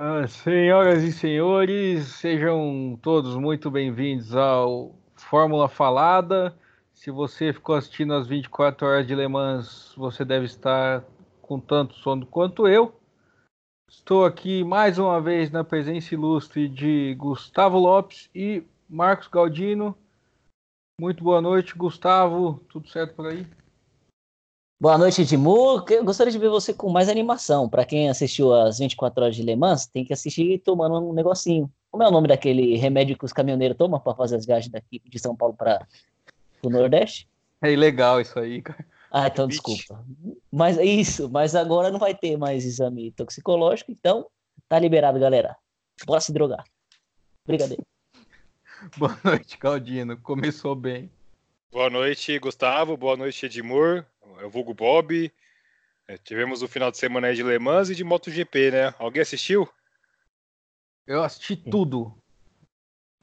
Ah, senhoras e senhores, sejam todos muito bem-vindos ao Fórmula Falada. Se você ficou assistindo as 24 horas de Le Mans, você deve estar com tanto sono quanto eu. Estou aqui mais uma vez na presença ilustre de Gustavo Lopes e Marcos Galdino. Muito boa noite, Gustavo. Tudo certo por aí? Boa noite, Edmur. Eu gostaria de ver você com mais animação. Para quem assistiu as 24 horas de Le Mans, tem que assistir tomando um negocinho. Como é o nome daquele remédio que os caminhoneiros tomam para fazer as viagens daqui de São Paulo para o Nordeste? É ilegal isso aí, cara. Ah, então desculpa. Mas é isso, mas agora não vai ter mais exame toxicológico, então tá liberado, galera. Bora se drogar. Obrigado. Boa noite, Caldino. Começou bem. Boa noite, Gustavo. Boa noite, Edmur. Eu vulgo Bob. É, tivemos o final de semana de Le Mans e de MotoGP, né? Alguém assistiu? Eu assisti tudo.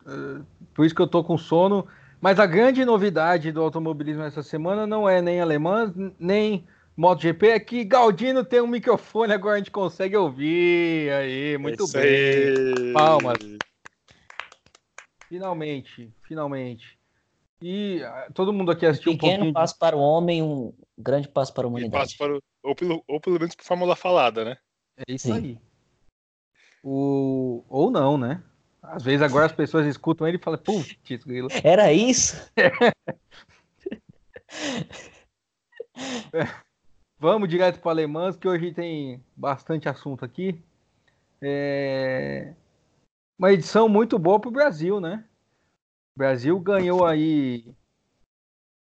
É, por isso que eu tô com sono. Mas a grande novidade do automobilismo essa semana não é nem alemã, nem MotoGP, é que Galdino tem um microfone, agora a gente consegue ouvir. Aí, muito bem. Aí. Palmas. Finalmente, finalmente. E uh, todo mundo aqui assistiu um, pouquinho. Pequeno passo de... para o homem, um grande passo para a humanidade. Para o... ou, pelo, ou pelo menos por Fórmula Falada, né? É isso Sim. aí. O... Ou não, né? Às vezes agora as pessoas escutam ele e falam, putz, grilo. Era isso? É. Vamos direto para Alemãs, que hoje tem bastante assunto aqui. É uma edição muito boa para o Brasil, né? O Brasil ganhou aí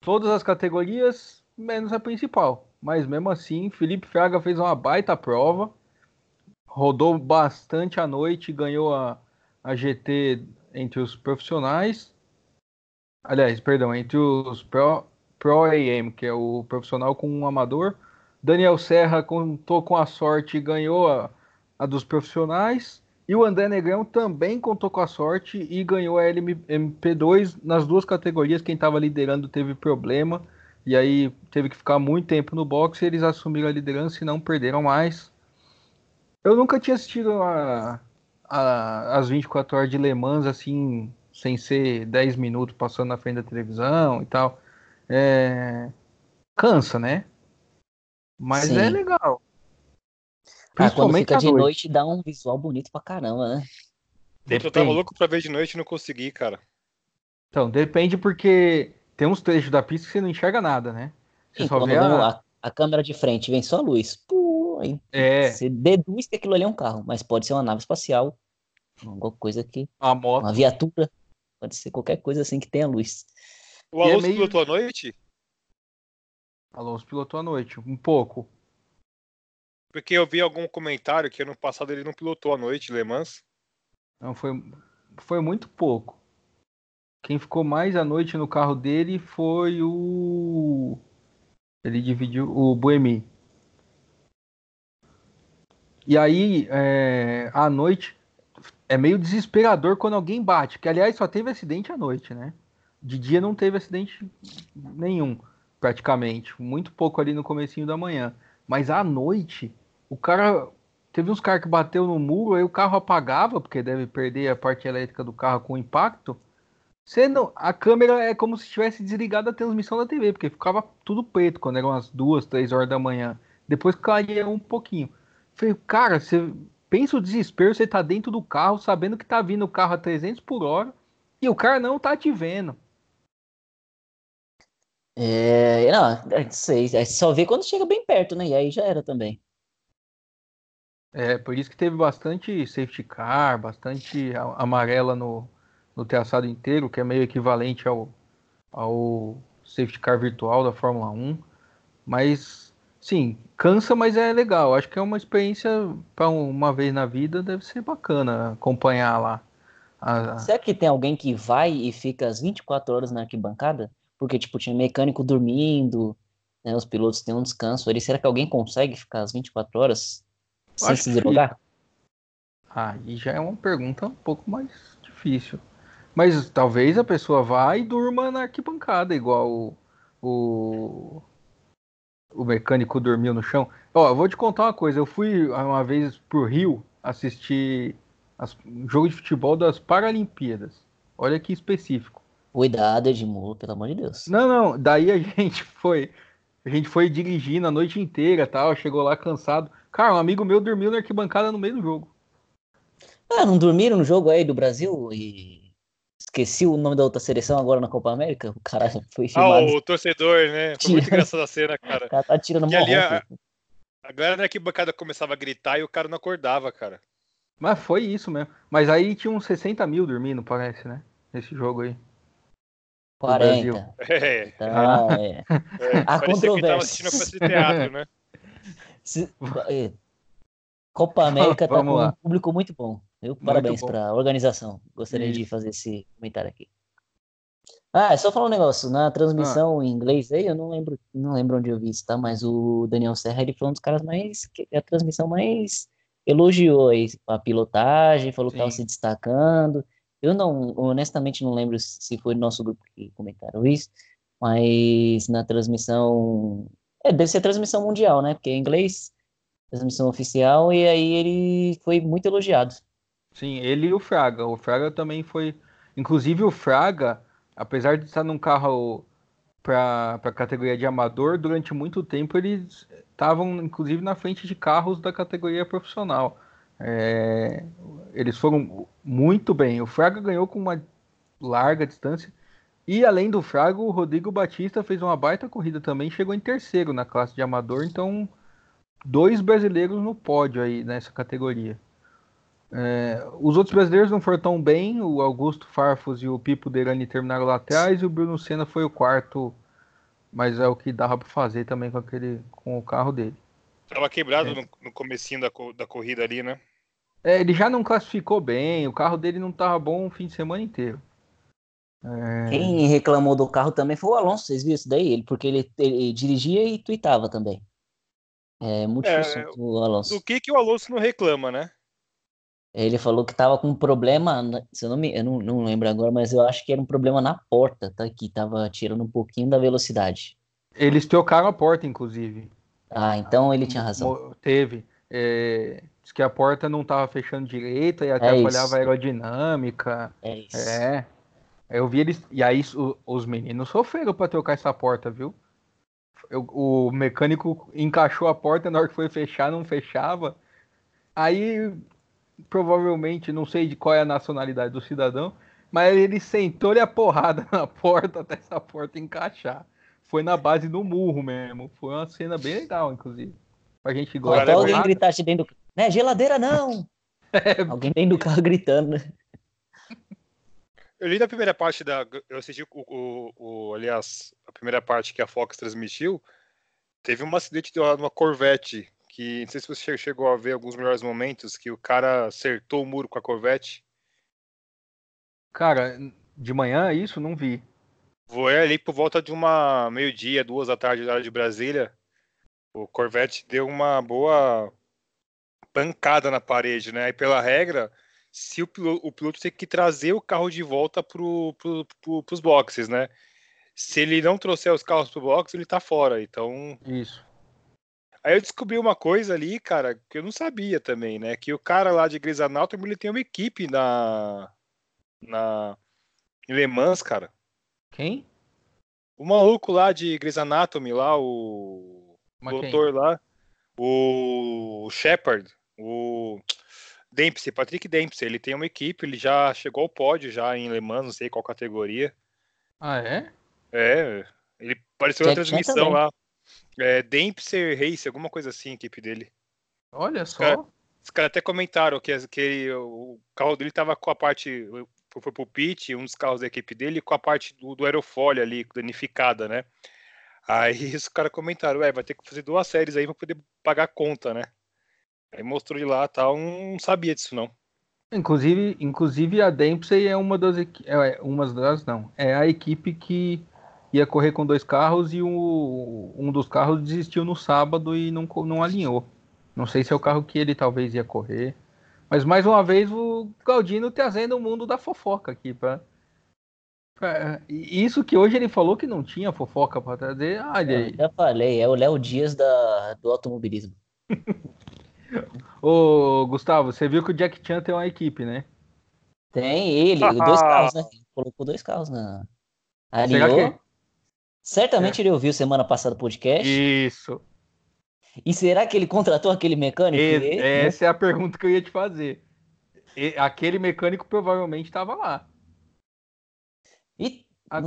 todas as categorias, menos a principal. Mas mesmo assim, Felipe Fraga fez uma baita prova, rodou bastante à noite, ganhou a, a GT entre os profissionais. Aliás, perdão, entre os Pro, Pro AM, que é o profissional com um amador. Daniel Serra contou com a sorte e ganhou a, a dos profissionais. E o André Negrão também contou com a sorte e ganhou a LMP2 nas duas categorias. Quem estava liderando teve problema e aí teve que ficar muito tempo no boxe. Eles assumiram a liderança e não perderam mais. Eu nunca tinha assistido a, a, as 24 horas de Le Mans assim, sem ser 10 minutos passando na frente da televisão e tal. É... Cansa, né? Mas é Sim. é legal. Ah, quando fica de noite. noite dá um visual bonito pra caramba, né? Depende. Eu tava louco pra ver de noite e não consegui, cara. Então, depende porque tem uns trechos da pista que você não enxerga nada, né? Você Sim, só vê a... a... a... câmera de frente vem só a luz. Pô, é. Você deduz que aquilo ali é um carro, mas pode ser uma nave espacial, alguma coisa que. Uma moto. Uma viatura. Pode ser qualquer coisa assim que tenha luz. O é Alonso é meio... pilotou à noite? Alonso pilotou à noite, um pouco. Porque eu vi algum comentário que ano passado ele não pilotou à noite Le Mans. Não, foi, foi muito pouco. Quem ficou mais à noite no carro dele foi o. Ele dividiu o Buemi. E aí, é, à noite, é meio desesperador quando alguém bate. Que, aliás, só teve acidente à noite, né? De dia não teve acidente nenhum, praticamente. Muito pouco ali no comecinho da manhã. Mas à noite, o cara. Teve uns caras que bateu no muro, aí o carro apagava, porque deve perder a parte elétrica do carro com impacto. Você não, a câmera é como se tivesse desligado a transmissão da TV, porque ficava tudo preto quando eram as duas, três horas da manhã. Depois clareia um pouquinho. Falei, cara, você pensa o desespero, você tá dentro do carro, sabendo que tá vindo o carro a 300 por hora, e o cara não tá te vendo. É, não, sei, só vê quando chega bem perto, né? E aí já era também. É, por isso que teve bastante safety car, bastante amarela no, no traçado inteiro, que é meio equivalente ao, ao safety car virtual da Fórmula 1. Mas, sim, cansa, mas é legal. Acho que é uma experiência para uma vez na vida, deve ser bacana acompanhar lá. A... Será que tem alguém que vai e fica as 24 horas na arquibancada? Porque, tipo, tinha mecânico dormindo, né, os pilotos têm um descanso ali. Será que alguém consegue ficar as 24 horas? Sem Acho se drogar? Aí já é uma pergunta um pouco mais difícil. Mas talvez a pessoa vá e durma na arquibancada, igual o, o, o mecânico dormiu no chão. Ó, vou te contar uma coisa. Eu fui uma vez pro Rio assistir as, um jogo de futebol das Paralimpíadas. Olha que específico. Cuidado, Edmundo, pelo amor de Deus. Não, não, daí a gente foi. A gente foi dirigindo a noite inteira tal, chegou lá cansado. Cara, um amigo meu dormiu na arquibancada no meio do jogo. Ah, não dormiram no jogo aí do Brasil e esqueci o nome da outra seleção agora na Copa América? O cara foi filmado. Ah, o torcedor, né? Foi muito engraçada a cena, cara. O cara tá tirando uma a, a galera na arquibancada começava a gritar e o cara não acordava, cara. Mas foi isso mesmo. Mas aí tinha uns 60 mil dormindo, parece, né? Nesse jogo aí. 40. É. Então, é. é. A controvérsia. assistindo a de teatro, né? Se... É. Copa América tá com lá. um público muito bom. Parabéns para a organização. Gostaria Isso. de fazer esse comentário aqui. Ah, é só falar um negócio. Na transmissão ah. em inglês aí, eu não lembro, não lembro onde eu vi isso, tá? Mas o Daniel Serra, ele foi um dos caras mais. a transmissão mais elogiou aí a pilotagem, falou Sim. que estava se destacando. Eu não, honestamente, não lembro se foi no nosso grupo que comentaram isso, mas na transmissão. É, deve ser transmissão mundial, né? Porque é inglês, transmissão oficial, e aí ele foi muito elogiado. Sim, ele e o Fraga. O Fraga também foi. Inclusive o Fraga, apesar de estar num carro para a categoria de amador, durante muito tempo eles estavam inclusive na frente de carros da categoria profissional. É, eles foram muito bem. O Fraga ganhou com uma larga distância. E além do Fraga, o Rodrigo Batista fez uma baita corrida também, chegou em terceiro na classe de amador, então dois brasileiros no pódio aí nessa categoria. É, os outros brasileiros não foram tão bem, o Augusto Farfus e o Pipo Derani terminaram lá atrás, e o Bruno Senna foi o quarto, mas é o que dava para fazer também com, aquele, com o carro dele. Tava quebrado é. no, no comecinho da, da corrida ali, né? É, ele já não classificou bem, o carro dele não tava bom o fim de semana inteiro. É... Quem reclamou do carro também foi o Alonso, vocês viram isso daí? Ele, porque ele, ele dirigia e tweetava também. É muito é, difícil o Alonso. Do que, que o Alonso não reclama, né? Ele falou que tava com um problema, se eu não me, eu não, não lembro agora, mas eu acho que era um problema na porta, tá? Que tava tirando um pouquinho da velocidade. Eles trocaram a porta, inclusive. Ah, então ele tinha razão. Teve. É, diz que a porta não estava fechando direito e atrapalhava é a aerodinâmica. É isso. É. Eu vi eles. E aí os meninos sofreram para trocar essa porta, viu? Eu, o mecânico encaixou a porta na hora que foi fechar, não fechava. Aí, provavelmente, não sei de qual é a nacionalidade do cidadão, mas ele sentou-lhe a porrada na porta até essa porta encaixar foi na base do murro mesmo. Foi uma cena bem legal, inclusive. Pra gente gostar. Até alguém gritasse dentro do né? Geladeira não! É... Alguém dentro do carro gritando, né? Eu li da primeira parte da. Eu assisti o, o, o, aliás, a primeira parte que a Fox transmitiu. Teve um acidente de uma Corvette. Que não sei se você chegou a ver alguns melhores momentos. Que o cara acertou o muro com a Corvette. Cara, de manhã isso não vi. Voei ali por volta de uma meio-dia, duas da tarde, hora de Brasília. O Corvette deu uma boa pancada na parede, né? E pela regra, se o piloto, o piloto tem que trazer o carro de volta para pro, pro, os boxes, né? Se ele não trouxer os carros pro box, ele tá fora. Então. Isso. Aí eu descobri uma coisa ali, cara, que eu não sabia também, né? Que o cara lá de Grey's Anatomy, ele tem uma equipe na. na. em Le Mans, cara. Quem? O maluco lá de Grey's Anatomy, lá, o. Mas doutor quem? lá. O Shepard, o Dempsey, Patrick Dempsey, ele tem uma equipe, ele já chegou ao pódio já em Le Mans, não sei qual categoria. Ah, é? É, ele apareceu na transmissão lá. É, Dempsey Race, alguma coisa assim, a equipe dele. Olha só. Os caras até comentaram que, que ele, o carro dele tava com a parte foi pro pit, um dos carros da equipe dele, com a parte do, do aerofólio ali, danificada, né? Aí os caras comentaram, ué, vai ter que fazer duas séries aí pra poder pagar a conta, né? Aí mostrou de lá tal, não sabia disso não. Inclusive, inclusive a Dempsey é uma das é uma das não, é a equipe que ia correr com dois carros e o, um dos carros desistiu no sábado e não, não alinhou. Não sei se é o carro que ele talvez ia correr. Mas mais uma vez o Claudino trazendo o mundo da fofoca aqui para isso que hoje ele falou que não tinha fofoca para trazer. Olha aí. Eu já falei, é o Léo Dias da, do automobilismo. Ô, Gustavo, você viu que o Jack Chan tem uma equipe, né? Tem ele, dois carros, né? Ele colocou dois carros na. Alinhou. Que... Certamente é. ele ouviu semana passada o podcast. Isso. E será que ele contratou aquele mecânico? E, essa é a pergunta que eu ia te fazer. E, aquele mecânico provavelmente estava lá. E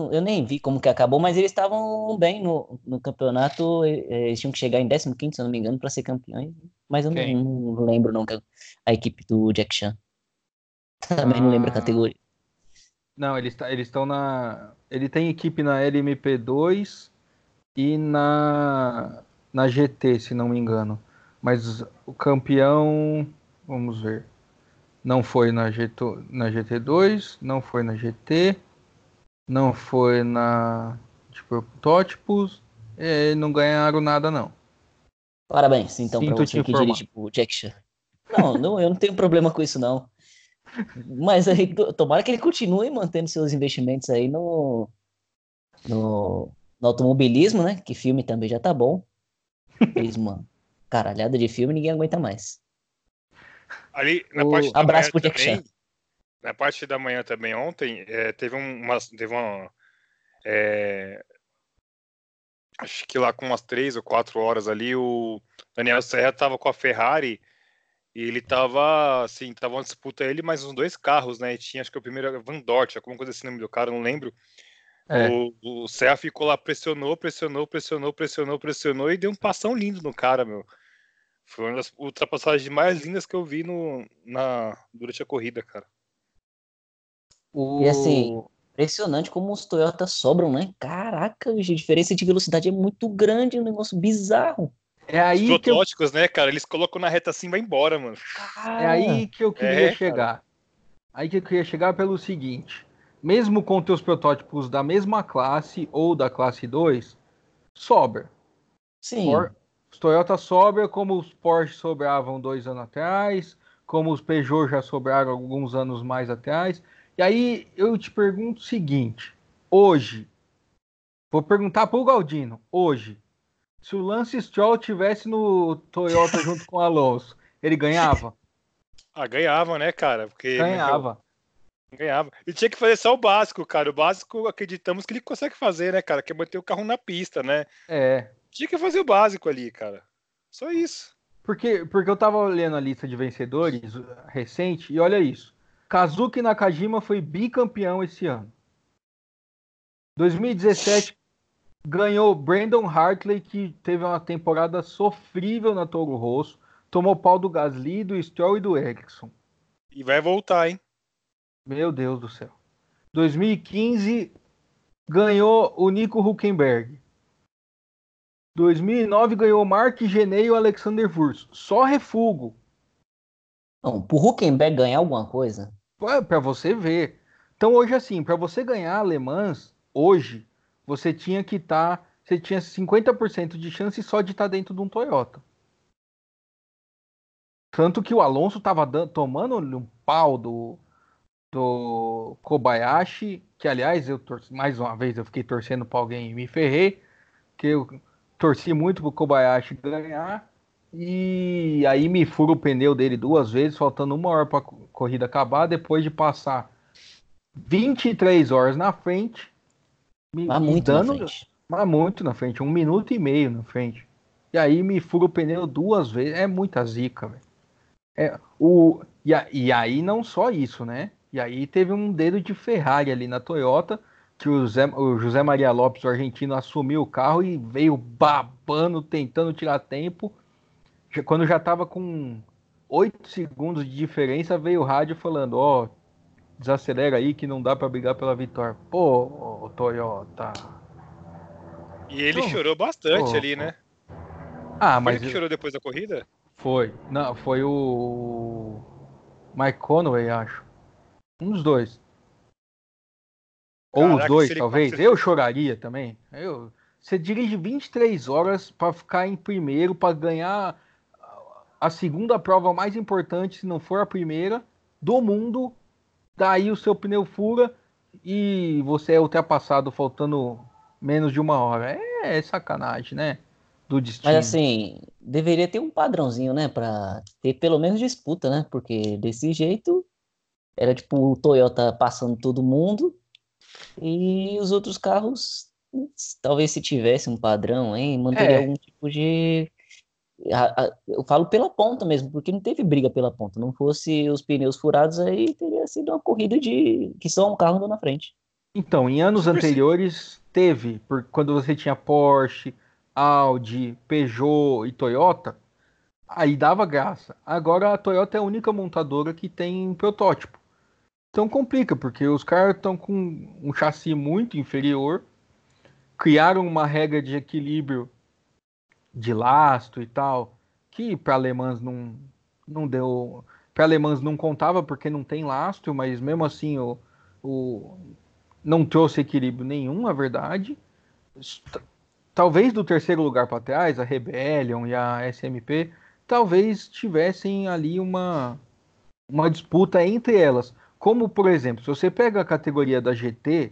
eu nem vi como que acabou, mas eles estavam bem no, no campeonato. Eles tinham que chegar em 15, se eu não me engano, para ser campeões. Mas eu não, não, lembro não a equipe do Jack Chan. Também ah. não lembro a ah. categoria. Não, eles tá, estão na. Ele tem equipe na LMP2 e na na GT, se não me engano. Mas o campeão, vamos ver. Não foi na, GT, na GT2, não foi na GT, não foi na de protótipos, e não ganharam nada não. Parabéns, então, para você que dirige o Jack Chan. Não, não, eu não tenho problema com isso não. Mas aí, tomara que ele continue mantendo seus investimentos aí no, no, no automobilismo, né? Que filme também já tá bom. Fez uma caralhada de filme e ninguém aguenta mais. Ali, na o... parte Abraço pro Jack Chan. Na parte da manhã também, ontem, é, teve uma. Teve uma é, acho que lá com umas três ou quatro horas ali, o Daniel Serra tava com a Ferrari e ele tava, assim, tava uma disputa ele mais uns dois carros, né? E tinha, acho que o primeiro Van Dort, alguma coisa assim, nome do cara, não lembro. É. O, o Serra ficou lá, pressionou, pressionou, pressionou, pressionou, pressionou e deu um passão lindo no cara, meu. Foi uma das ultrapassagens mais lindas que eu vi no, na, durante a corrida, cara. O... E assim, impressionante como os Toyota sobram, né? Caraca, a diferença de velocidade é muito grande, um negócio bizarro. É aí os protótipos, eu... né, cara? Eles colocam na reta assim e vai embora, mano. É aí que eu queria é, chegar. Cara. Aí que eu queria chegar pelo seguinte mesmo com teus protótipos da mesma classe ou da classe 2, sobra. Sim. os Toyota sobra como os Porsche sobravam dois anos atrás, como os Peugeot já sobraram alguns anos mais atrás. E aí eu te pergunto o seguinte: hoje, vou perguntar para o Galdino, hoje, se o Lance Stroll tivesse no Toyota junto com o Alonso, ele ganhava? Ah, ganhava, né, cara? Porque ganhava. Ganhava. E tinha que fazer só o básico, cara. O básico acreditamos que ele consegue fazer, né, cara? Que é manter o carro na pista, né? É. Tinha que fazer o básico ali, cara. Só isso. Porque, porque eu tava olhando a lista de vencedores recente e olha isso. Kazuki Nakajima foi bicampeão esse ano. 2017 ganhou Brandon Hartley, que teve uma temporada sofrível na Toro Rosso. Tomou pau do Gasly, do Stroll e do Ericsson. E vai voltar, hein? Meu Deus do céu. 2015 ganhou o Nico Huckenberg. 2009 ganhou Mark Genei e o Alexander Wurz. Só refugo. Não, pro Huckenberg ganhar alguma coisa? Para você ver. Então hoje assim, para você ganhar alemãs, hoje, você tinha que estar, tá, você tinha 50% de chance só de estar tá dentro de um Toyota. Tanto que o Alonso estava tomando um pau do, do Kobayashi, que aliás, eu torci, mais uma vez eu fiquei torcendo para alguém e me ferrei, que eu torci muito pro Kobayashi ganhar. E aí me fura o pneu dele duas vezes, faltando uma hora para a corrida acabar, depois de passar 23 horas na frente. Me, mas muito dando, na frente. Mas muito na frente, um minuto e meio na frente. E aí me fura o pneu duas vezes. É muita zica, velho. É, o, e, e aí não só isso, né? E aí teve um dedo de Ferrari ali na Toyota, que o José, o José Maria Lopes, o argentino, assumiu o carro e veio babando, tentando tirar tempo. Quando já estava com 8 segundos de diferença, veio o rádio falando: Ó, oh, desacelera aí que não dá para brigar pela vitória. Pô, Toyota. E ele chorou bastante ali, né? Ah, mas. Ele chorou depois da corrida? Foi. Não, foi o. Mike Conway, acho. Um dos dois. Ou Caraca, os dois, talvez. Eu choraria também. Eu... Você dirige 23 horas para ficar em primeiro, para ganhar a segunda prova mais importante, se não for a primeira, do mundo. Daí o seu pneu fura e você é ultrapassado faltando menos de uma hora. É, é sacanagem, né? do destino. Mas assim, deveria ter um padrãozinho, né? Pra ter pelo menos disputa, né? Porque desse jeito era tipo o Toyota passando todo mundo e os outros carros, talvez se tivesse um padrão, hein, manteria É. algum tipo de. A- a- Eu falo pela ponta mesmo, porque não teve briga pela ponta. Não fosse os pneus furados aí, teria sido uma corrida de que só um carro andou na frente. Então, em anos Super anteriores teve, por quando você tinha Porsche, Audi, Peugeot e Toyota, aí dava graça. Agora a Toyota é a única montadora que tem protótipo. Então complica, porque os caras estão com um chassi muito inferior, criaram uma regra de equilíbrio de lastro e tal, que para alemãs não, não deu. Para alemãs não contava porque não tem lastro, mas mesmo assim o, o, não trouxe equilíbrio nenhum, na verdade. Talvez do terceiro lugar para trás, a Rebellion e a SMP, talvez tivessem ali uma, uma disputa entre elas. Como, por exemplo, se você pega a categoria da GT,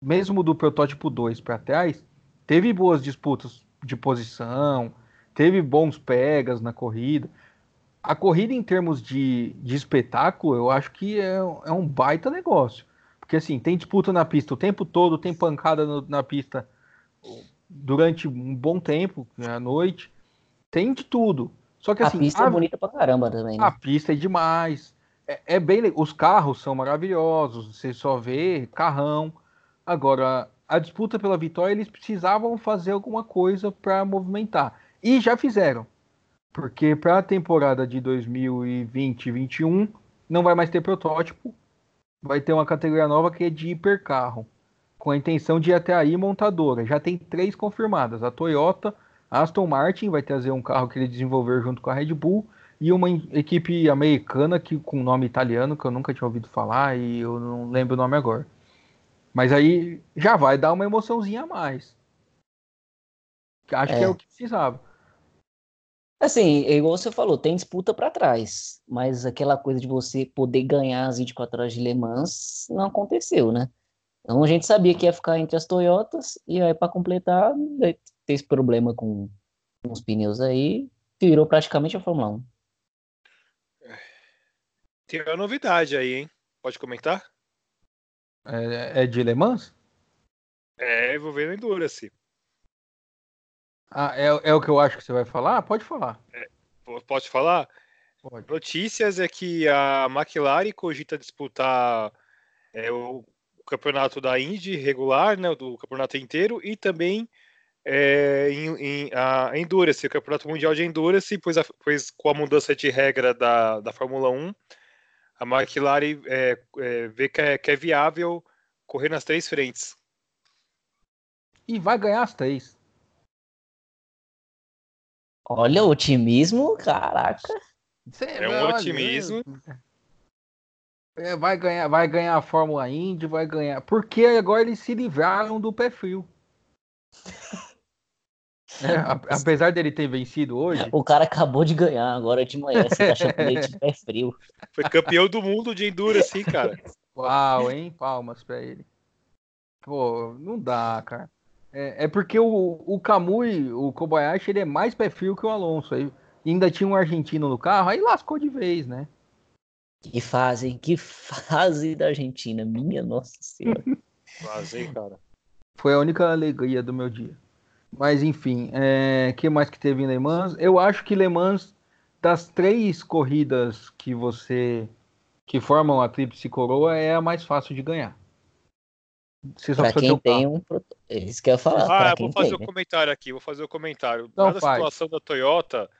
mesmo do protótipo 2 para trás, teve boas disputas de posição, teve bons pegas na corrida. A corrida, em termos de, de espetáculo, eu acho que é, é um baita negócio. Porque, assim, tem disputa na pista o tempo todo, tem pancada no- na pista durante um bom tempo, né, à noite. Tem de tudo. Só que, A assim, pista a- é bonita pra caramba também, né? a pista é demais. É, é bem Os carros são maravilhosos. Você só vê carrão. Agora, a disputa pela vitória, eles precisavam fazer alguma coisa para movimentar. E já fizeram. Porque para a temporada de 2020 e 2021 não vai mais ter protótipo. Vai ter uma categoria nova que é de hipercarro. Com a intenção de ir até aí montadora. Já tem três confirmadas. A Toyota, a Aston Martin vai trazer um carro que ele desenvolveu junto com a Red Bull e uma equipe americana que com nome italiano que eu nunca tinha ouvido falar e eu não lembro o nome agora. Mas aí já vai dar uma emoçãozinha a mais. Acho que É. é o que precisava. Assim, é igual você falou, tem disputa pra trás, mas aquela coisa de você poder ganhar as 24 horas de Le Mans não aconteceu, né? Então a gente sabia que ia ficar entre as Toyotas e aí para completar, daí ter esse problema com, com os pneus aí, virou praticamente a Fórmula 1. Tem uma novidade aí, hein? Pode comentar? É, é de Le Mans? É, envolvendo Endurance. Ah, é, é o que eu acho que você vai falar? Pode falar. P- Pode falar? Pode. Notícias é que a McLaren cogita disputar é, o, o campeonato da Indy regular, né, do campeonato inteiro, e também é, em, em- a Endurance, o campeonato mundial de Endurance, pois, a- pois com a mudança de regra da, da Fórmula 1, a McLaren é, é, vê que é, que é viável correr nas três frentes. E vai ganhar as três. Olha o otimismo, caraca. É um otimismo. é, vai ganhar, vai ganhar a Fórmula Indy, vai ganhar. Porque agora eles se livraram do pé frio. É, apesar dele ter vencido hoje, O cara acabou de ganhar agora de manhã, você tá chamando ele de pé frio. Foi campeão do mundo de Endurance, hein, cara? uau, hein? Palmas pra ele. Pô, não dá, cara. É, é porque o, o Kamui, o Kobayashi, ele é mais pé frio que o Alonso. Aí ainda tinha um argentino no carro, aí lascou de vez, né? Que fase, hein? Que fase da Argentina, minha nossa senhora. Hein, cara? Foi a única alegria do meu dia. Mas enfim, o que mais que teve em Le Mans? Eu acho que Le Mans, das três corridas que você que formam a Tríplice Coroa, é a mais fácil de ganhar. Você só Pra quem tem um. É isso que eu ia falar. Ah, eu vou fazer tem. o né? comentário aqui, vou fazer o comentário. Então Dada a faz. situação da Toyota,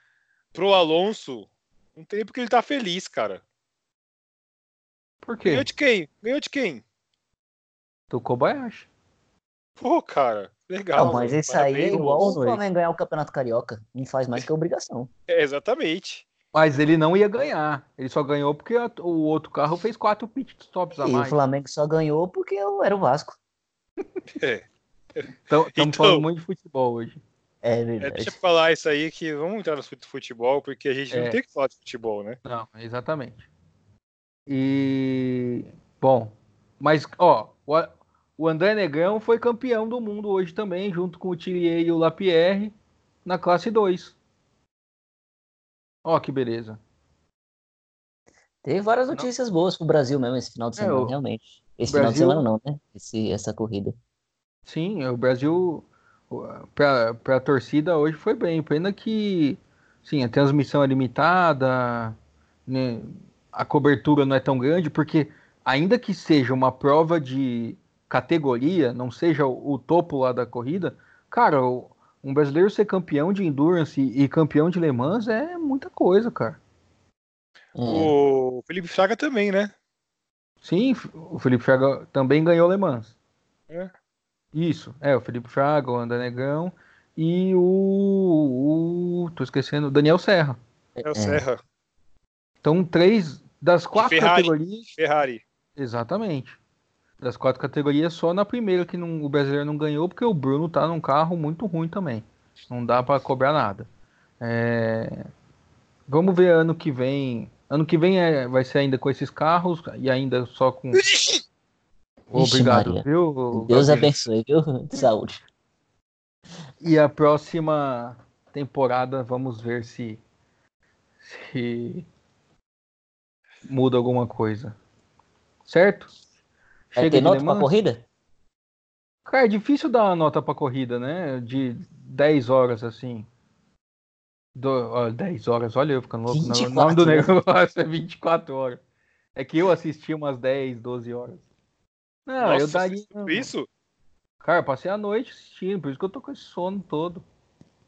pro Alonso, não tem porque ele tá feliz, cara. Por quê? Ganhou de quem? Ganhou de quem? Do Kobayashi. Pô, cara, legal. Não, mas isso aí é igual o. Flamengo ganhar o Campeonato Carioca. Não faz mais que obrigação. É, exatamente. Mas ele não ia ganhar. Ele só ganhou porque a- o outro carro fez quatro pit stops a E o mais. Flamengo só ganhou porque eu era o Vasco. É. Então, estamos Então- falando muito de futebol hoje. É É, verdade. deixa eu falar isso aí que vamos entrar no fut- futebol, porque a gente É. não tem que falar de futebol, né? Não, exatamente. E bom, mas ó, o, André Negrão foi campeão do mundo hoje também, junto com o Thierry e o Lapierre. na classe 2. Ó, que beleza. Teve várias notícias não. boas pro Brasil mesmo esse final de semana, é, o... realmente. Esse Brasil... final de semana não, né? Esse, essa corrida. Sim, o Brasil, para a torcida hoje foi bem. Pena que, sim, a transmissão é limitada, né? a cobertura não é tão grande, porque ainda que seja uma prova de categoria, não seja o, o topo lá da corrida, cara, um brasileiro ser campeão de endurance e, e campeão de Le Mans é muita coisa, cara. O Felipe Fraga também, né? Sim, o Felipe Fraga também ganhou Le Mans. É. Isso, é, o Felipe Fraga, o André Negão e o, o. tô esquecendo, o Daniel Serra. É o Serra. Então, três das quatro Ferrari, categorias. Ferrari. Exatamente. Das quatro categorias, só na primeira que não, o brasileiro não ganhou, porque o Bruno tá num carro muito ruim também. Não dá para cobrar nada. É... Vamos ver ano que vem. Ano que vem é, vai ser ainda com esses carros e ainda só com. Obrigado, Maria. viu? Deus abençoe, viu? Saúde. E a próxima temporada, vamos ver se, se muda alguma coisa. Certo? Vai ter nota pra corrida? Cara, é difícil dar uma nota pra corrida, né? De 10 horas, assim. Do, ó, 10 horas, olha eu ficando louco. 24, o nome do negócio é 24 horas. É que eu assisti umas 10, 12 horas. Não, Nossa, eu daria. Isso? Cara, eu passei a noite assistindo, por isso que eu tô com esse sono todo.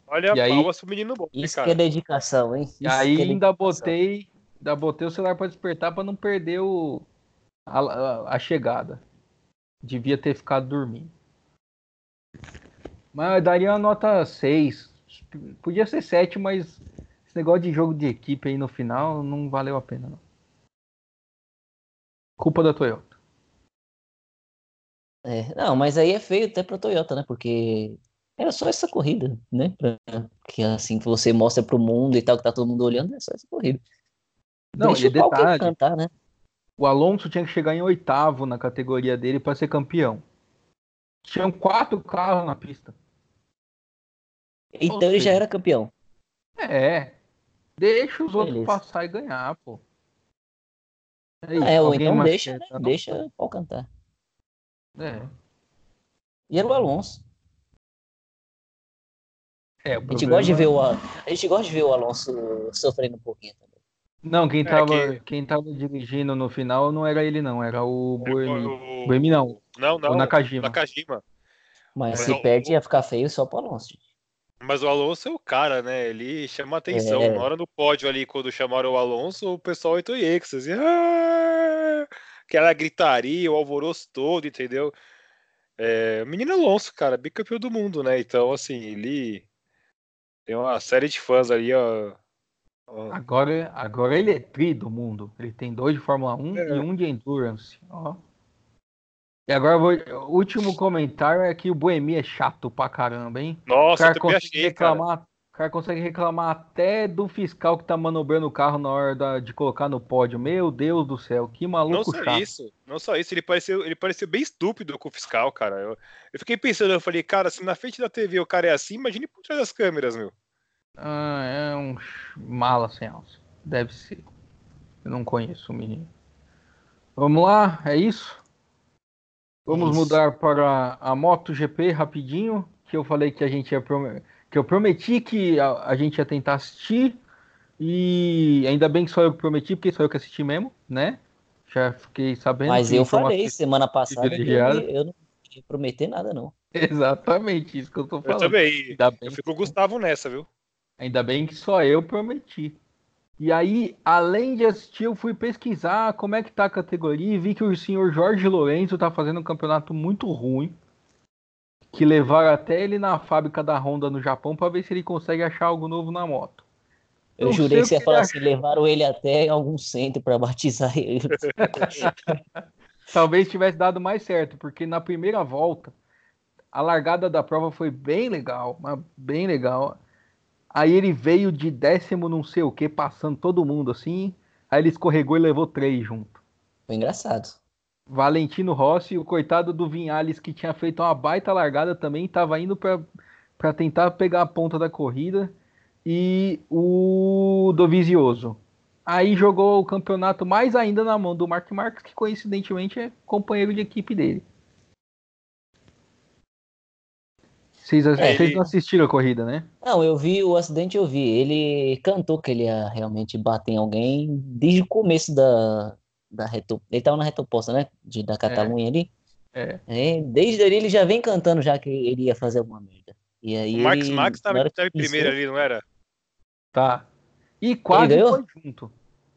Olha E a aí- palmas pro menino bom, Isso cara. que é dedicação, hein? E Isso aí que é ainda botei, ainda botei o celular pra despertar pra não perder o, a, a- a chegada. Devia ter ficado dormindo. Mas eu daria uma nota 6. Podia ser 7, mas esse negócio de jogo de equipe aí no final não valeu a pena, não. Culpa da Toyota. É, não, mas aí é feio até pra Toyota, né? Porque era só essa corrida, né? Pra- que assim que você mostra pro mundo e tal, que tá todo mundo olhando, é só essa corrida. Não, Deixa o detalhe, cantar, né? O Alonso tinha que chegar em oitavo na categoria dele para ser campeão. Tinham quatro carros na pista. Então ele já era campeão. É. Deixa os outros Beleza. passar e ganhar, pô. É, É, ou então deixa, né? Deixa o cantar. É. E era o Alonso. É, o A gente gosta de ver o, a gente gosta de ver o Alonso sofrendo um pouquinho também. Não, quem É tava, que- quem tava dirigindo no final não era ele, não. Era o Buemi. O- Buemi não. Não, não. O Nakajima. Nakajima. Mas Mas se o- perde ia ficar feio só pro Alonso. Mas o Alonso é o cara, né? Ele chama atenção. É. Na hora do pódio ali, quando chamaram o Alonso, o pessoal entrou em êxtase. Ah! Aquela gritaria, o alvoroço todo, entendeu? É, o menino Alonso, cara, bicampeão do mundo, né? Então, assim, ele tem uma série de fãs ali, ó. Ó, Agora, agora ele é tri do mundo. Ele tem dois de Fórmula 1 É. e um de Endurance. Ó. E agora, vou- o último comentário é que o Buemi é chato pra caramba, hein? O Nossa, eu cara consegue achei, cara. reclamar, o cara consegue reclamar até do fiscal que tá manobrando o carro na hora da- de colocar no pódio. Meu Deus do céu, que Não maluco só chato. isso, não só isso, ele pareceu, ele pareceu bem estúpido com o fiscal, cara. Eu, eu fiquei pensando, eu falei, cara, se na frente da TV o cara é assim, imagine por trás das câmeras, meu. Ah, é um mala sem alça. Deve ser. Eu não conheço o menino. Vamos lá, é isso? Vamos Isso. mudar para a MotoGP rapidinho, que eu falei que a gente ia que eu prometi que a, a gente ia tentar assistir e ainda bem que só eu que prometi, porque sou eu que assisti mesmo, né? Já fiquei sabendo. Mas que eu falei semana passada que eu, eu não ia prometer nada, não. Exatamente isso que eu tô Eu falando. também. Ainda bem Eu fui com o Gustavo nessa, viu? Ainda bem que só eu prometi. E aí, além de assistir, eu fui pesquisar como é que tá a categoria e vi que o senhor Jorge Lourenço tá fazendo um campeonato muito ruim. Que levaram até ele na fábrica da Honda no Japão para ver se ele consegue achar algo novo na moto. Eu Não jurei que você o ia falar assim, levaram ele até algum centro pra batizar ele. Talvez tivesse dado mais certo, porque na primeira volta a largada da prova foi bem legal, mas bem legal. Aí ele veio de décimo não sei o que, passando todo mundo assim. Aí ele escorregou e levou três junto. Foi engraçado. Valentino Rossi, o coitado do Vinhales que tinha feito uma baita largada também, estava indo para tentar pegar a ponta da corrida e o Dovizioso. Aí jogou o campeonato mais ainda na mão do Mark Marques, que coincidentemente é companheiro de equipe dele. Vocês, é, vocês não assistiram a corrida, né? Não, eu vi o acidente, eu vi. Ele cantou que ele ia realmente bater em alguém desde o começo da, da reto... Ele tava na retoposta, né? De, da Catalunha é. ali. É. é. Desde ali ele já vem cantando já que ele ia fazer alguma merda. E aí, o Max Max estava em primeiro ali, não era? Tá. E quase foi junto.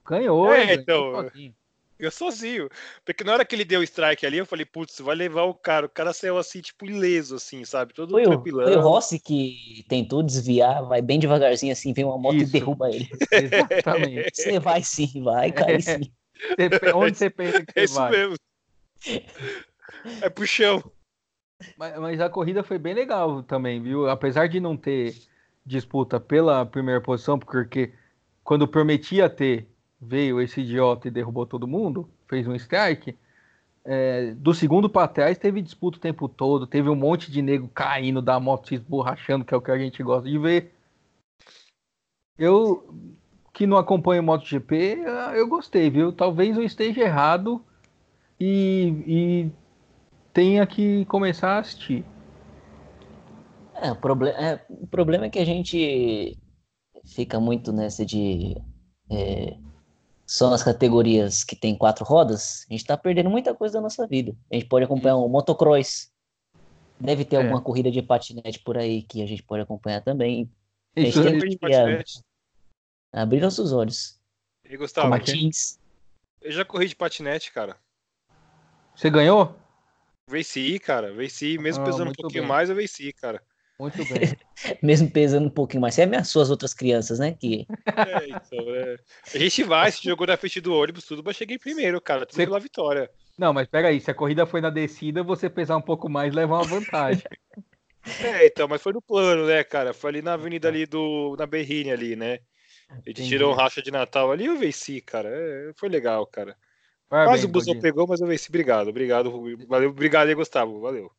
Ganhou, é, então. Sozinho. Eu sozinho. Porque na hora que ele deu o strike ali, eu falei, putz, vai levar o cara. O cara saiu assim, tipo, ileso, assim, sabe? Todo foi tranquilão. O, foi o Rossi que tentou desviar, vai bem devagarzinho assim, vem uma moto Isso. e derruba ele. Exatamente. Você vai sim, vai cair sim. Onde você pensa que é você vai? É isso mesmo. É pro chão. Mas, mas a corrida foi bem legal também, viu? Apesar de não ter disputa pela primeira posição, porque quando prometia ter, veio esse idiota e derrubou todo mundo, fez um strike. É, do segundo para trás teve disputa o tempo todo, teve um monte de nego caindo da moto se esborrachando, que é o que a gente gosta de ver. Eu que não acompanho MotoGP, eu gostei, viu? Talvez eu esteja errado e, e tenha que começar a assistir. É, o, proble é, o problema é que a gente fica muito nessa de é, só nas categorias que tem quatro rodas, a gente está perdendo muita coisa da nossa vida. A gente pode acompanhar um motocross, deve ter é. alguma corrida de patinete por aí que a gente pode acompanhar também. A gente tem que patinete. abrir nossos olhos. E Gustavo, eu já corri de patinete, cara. Você ganhou? Venci, cara. Venci. Mesmo ah, pesando um pouquinho bem. mais, eu venci, cara. Muito bem. Mesmo pesando um pouquinho mais. Você ameaçou as outras crianças, né? Que... É, então, é. A gente vai, se jogou na frente do ônibus, tudo, mas cheguei primeiro, cara. Tudo Você... pela vitória. Não, mas pega aí, se a corrida foi na descida, você pesar um pouco mais leva uma vantagem. é, então, mas foi no plano, né, cara? Foi ali na avenida ali do. na Berrine ali, né? A gente Entendi. tirou um racha de Natal ali eu venci, cara. É, foi legal, cara. Parabéns, Quase o busão pegou, mas eu venci. Obrigado, obrigado. Valeu, obrigado aí, Gustavo. Valeu.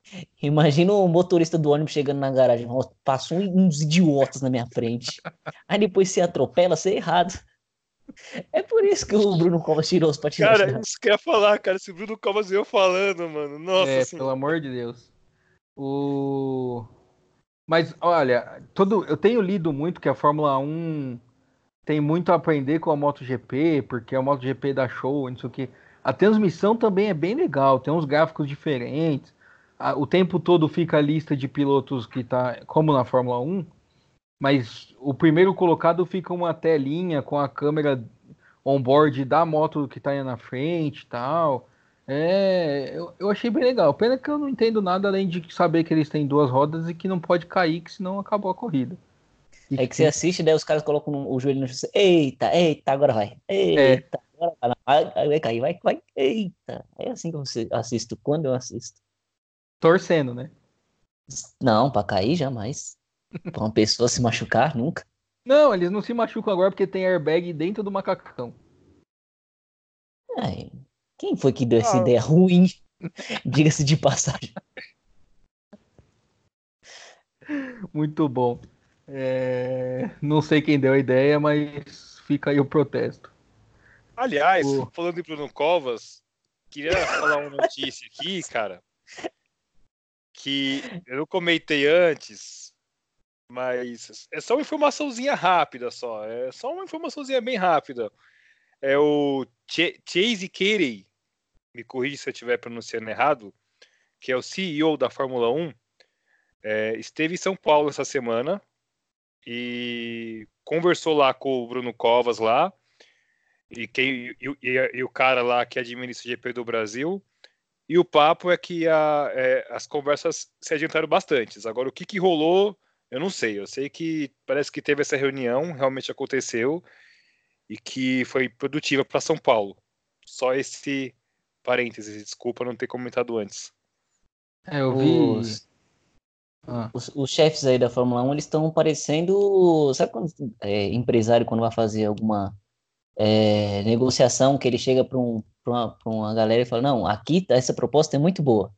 Imagina o motorista do ônibus chegando na garagem. Passou uns idiotas na minha frente. Aí depois se atropela, você é errado. É por isso que o Bruno Covas tirou os patinetes. Cara, isso que eu ia falar, cara. Se o Bruno Covas veio falando, mano. Nossa é, pelo amor de Deus. O... Mas, olha, todo... eu tenho lido muito que a Fórmula 1 tem muito a aprender com a MotoGP, porque a MotoGP dá show, não sei o que. A transmissão também é bem legal, tem uns gráficos diferentes. O tempo todo fica a lista de pilotos que tá, como na Fórmula 1, mas o primeiro colocado fica uma telinha com a câmera on-board da moto que tá aí na frente e tal. É, eu, eu, achei bem legal. Pena que eu não entendo nada além de saber que eles têm duas rodas e que não pode cair, que senão acabou a corrida. É que você assiste, daí os caras colocam o joelho no chão. Eita, eita, agora vai. Eita, é. agora vai. Vai cair, vai, vai. Eita. É assim que eu assisto, quando eu assisto. Torcendo, né? Não, pra cair jamais. pra uma pessoa se machucar, nunca. Não, eles não se machucam agora porque tem airbag dentro do macacão. Ai, quem foi que deu essa ah. ideia ruim? Diga-se de passagem. Muito bom. É... Não sei quem deu a ideia, mas fica aí o protesto. Aliás, o... falando em Bruno Covas, queria falar uma notícia aqui, cara, que eu comentei antes, mas é só uma informaçãozinha rápida só, é só uma informaçãozinha bem rápida. É o Ch Chase Carey, me corrija se eu estiver pronunciando errado, que é o CEO da Fórmula 1, é, esteve em São Paulo essa semana e conversou lá com o Bruno Covas lá, e, quem, e, e, e o cara lá que administra o GP do Brasil. E o papo é que a, é, as conversas se adiantaram bastante. Agora, o que, que rolou, eu não sei. Eu sei que parece que teve essa reunião, realmente aconteceu, e que foi produtiva para São Paulo. Só esse parênteses, desculpa não ter comentado antes. É, eu vi. Os, ah. Os, os, chefes aí da Fórmula 1, eles estão parecendo, sabe quando é, empresário quando vai fazer alguma é, negociação que ele chega para um, uma, uma galera e fala, não, aqui tá, essa proposta é muito boa.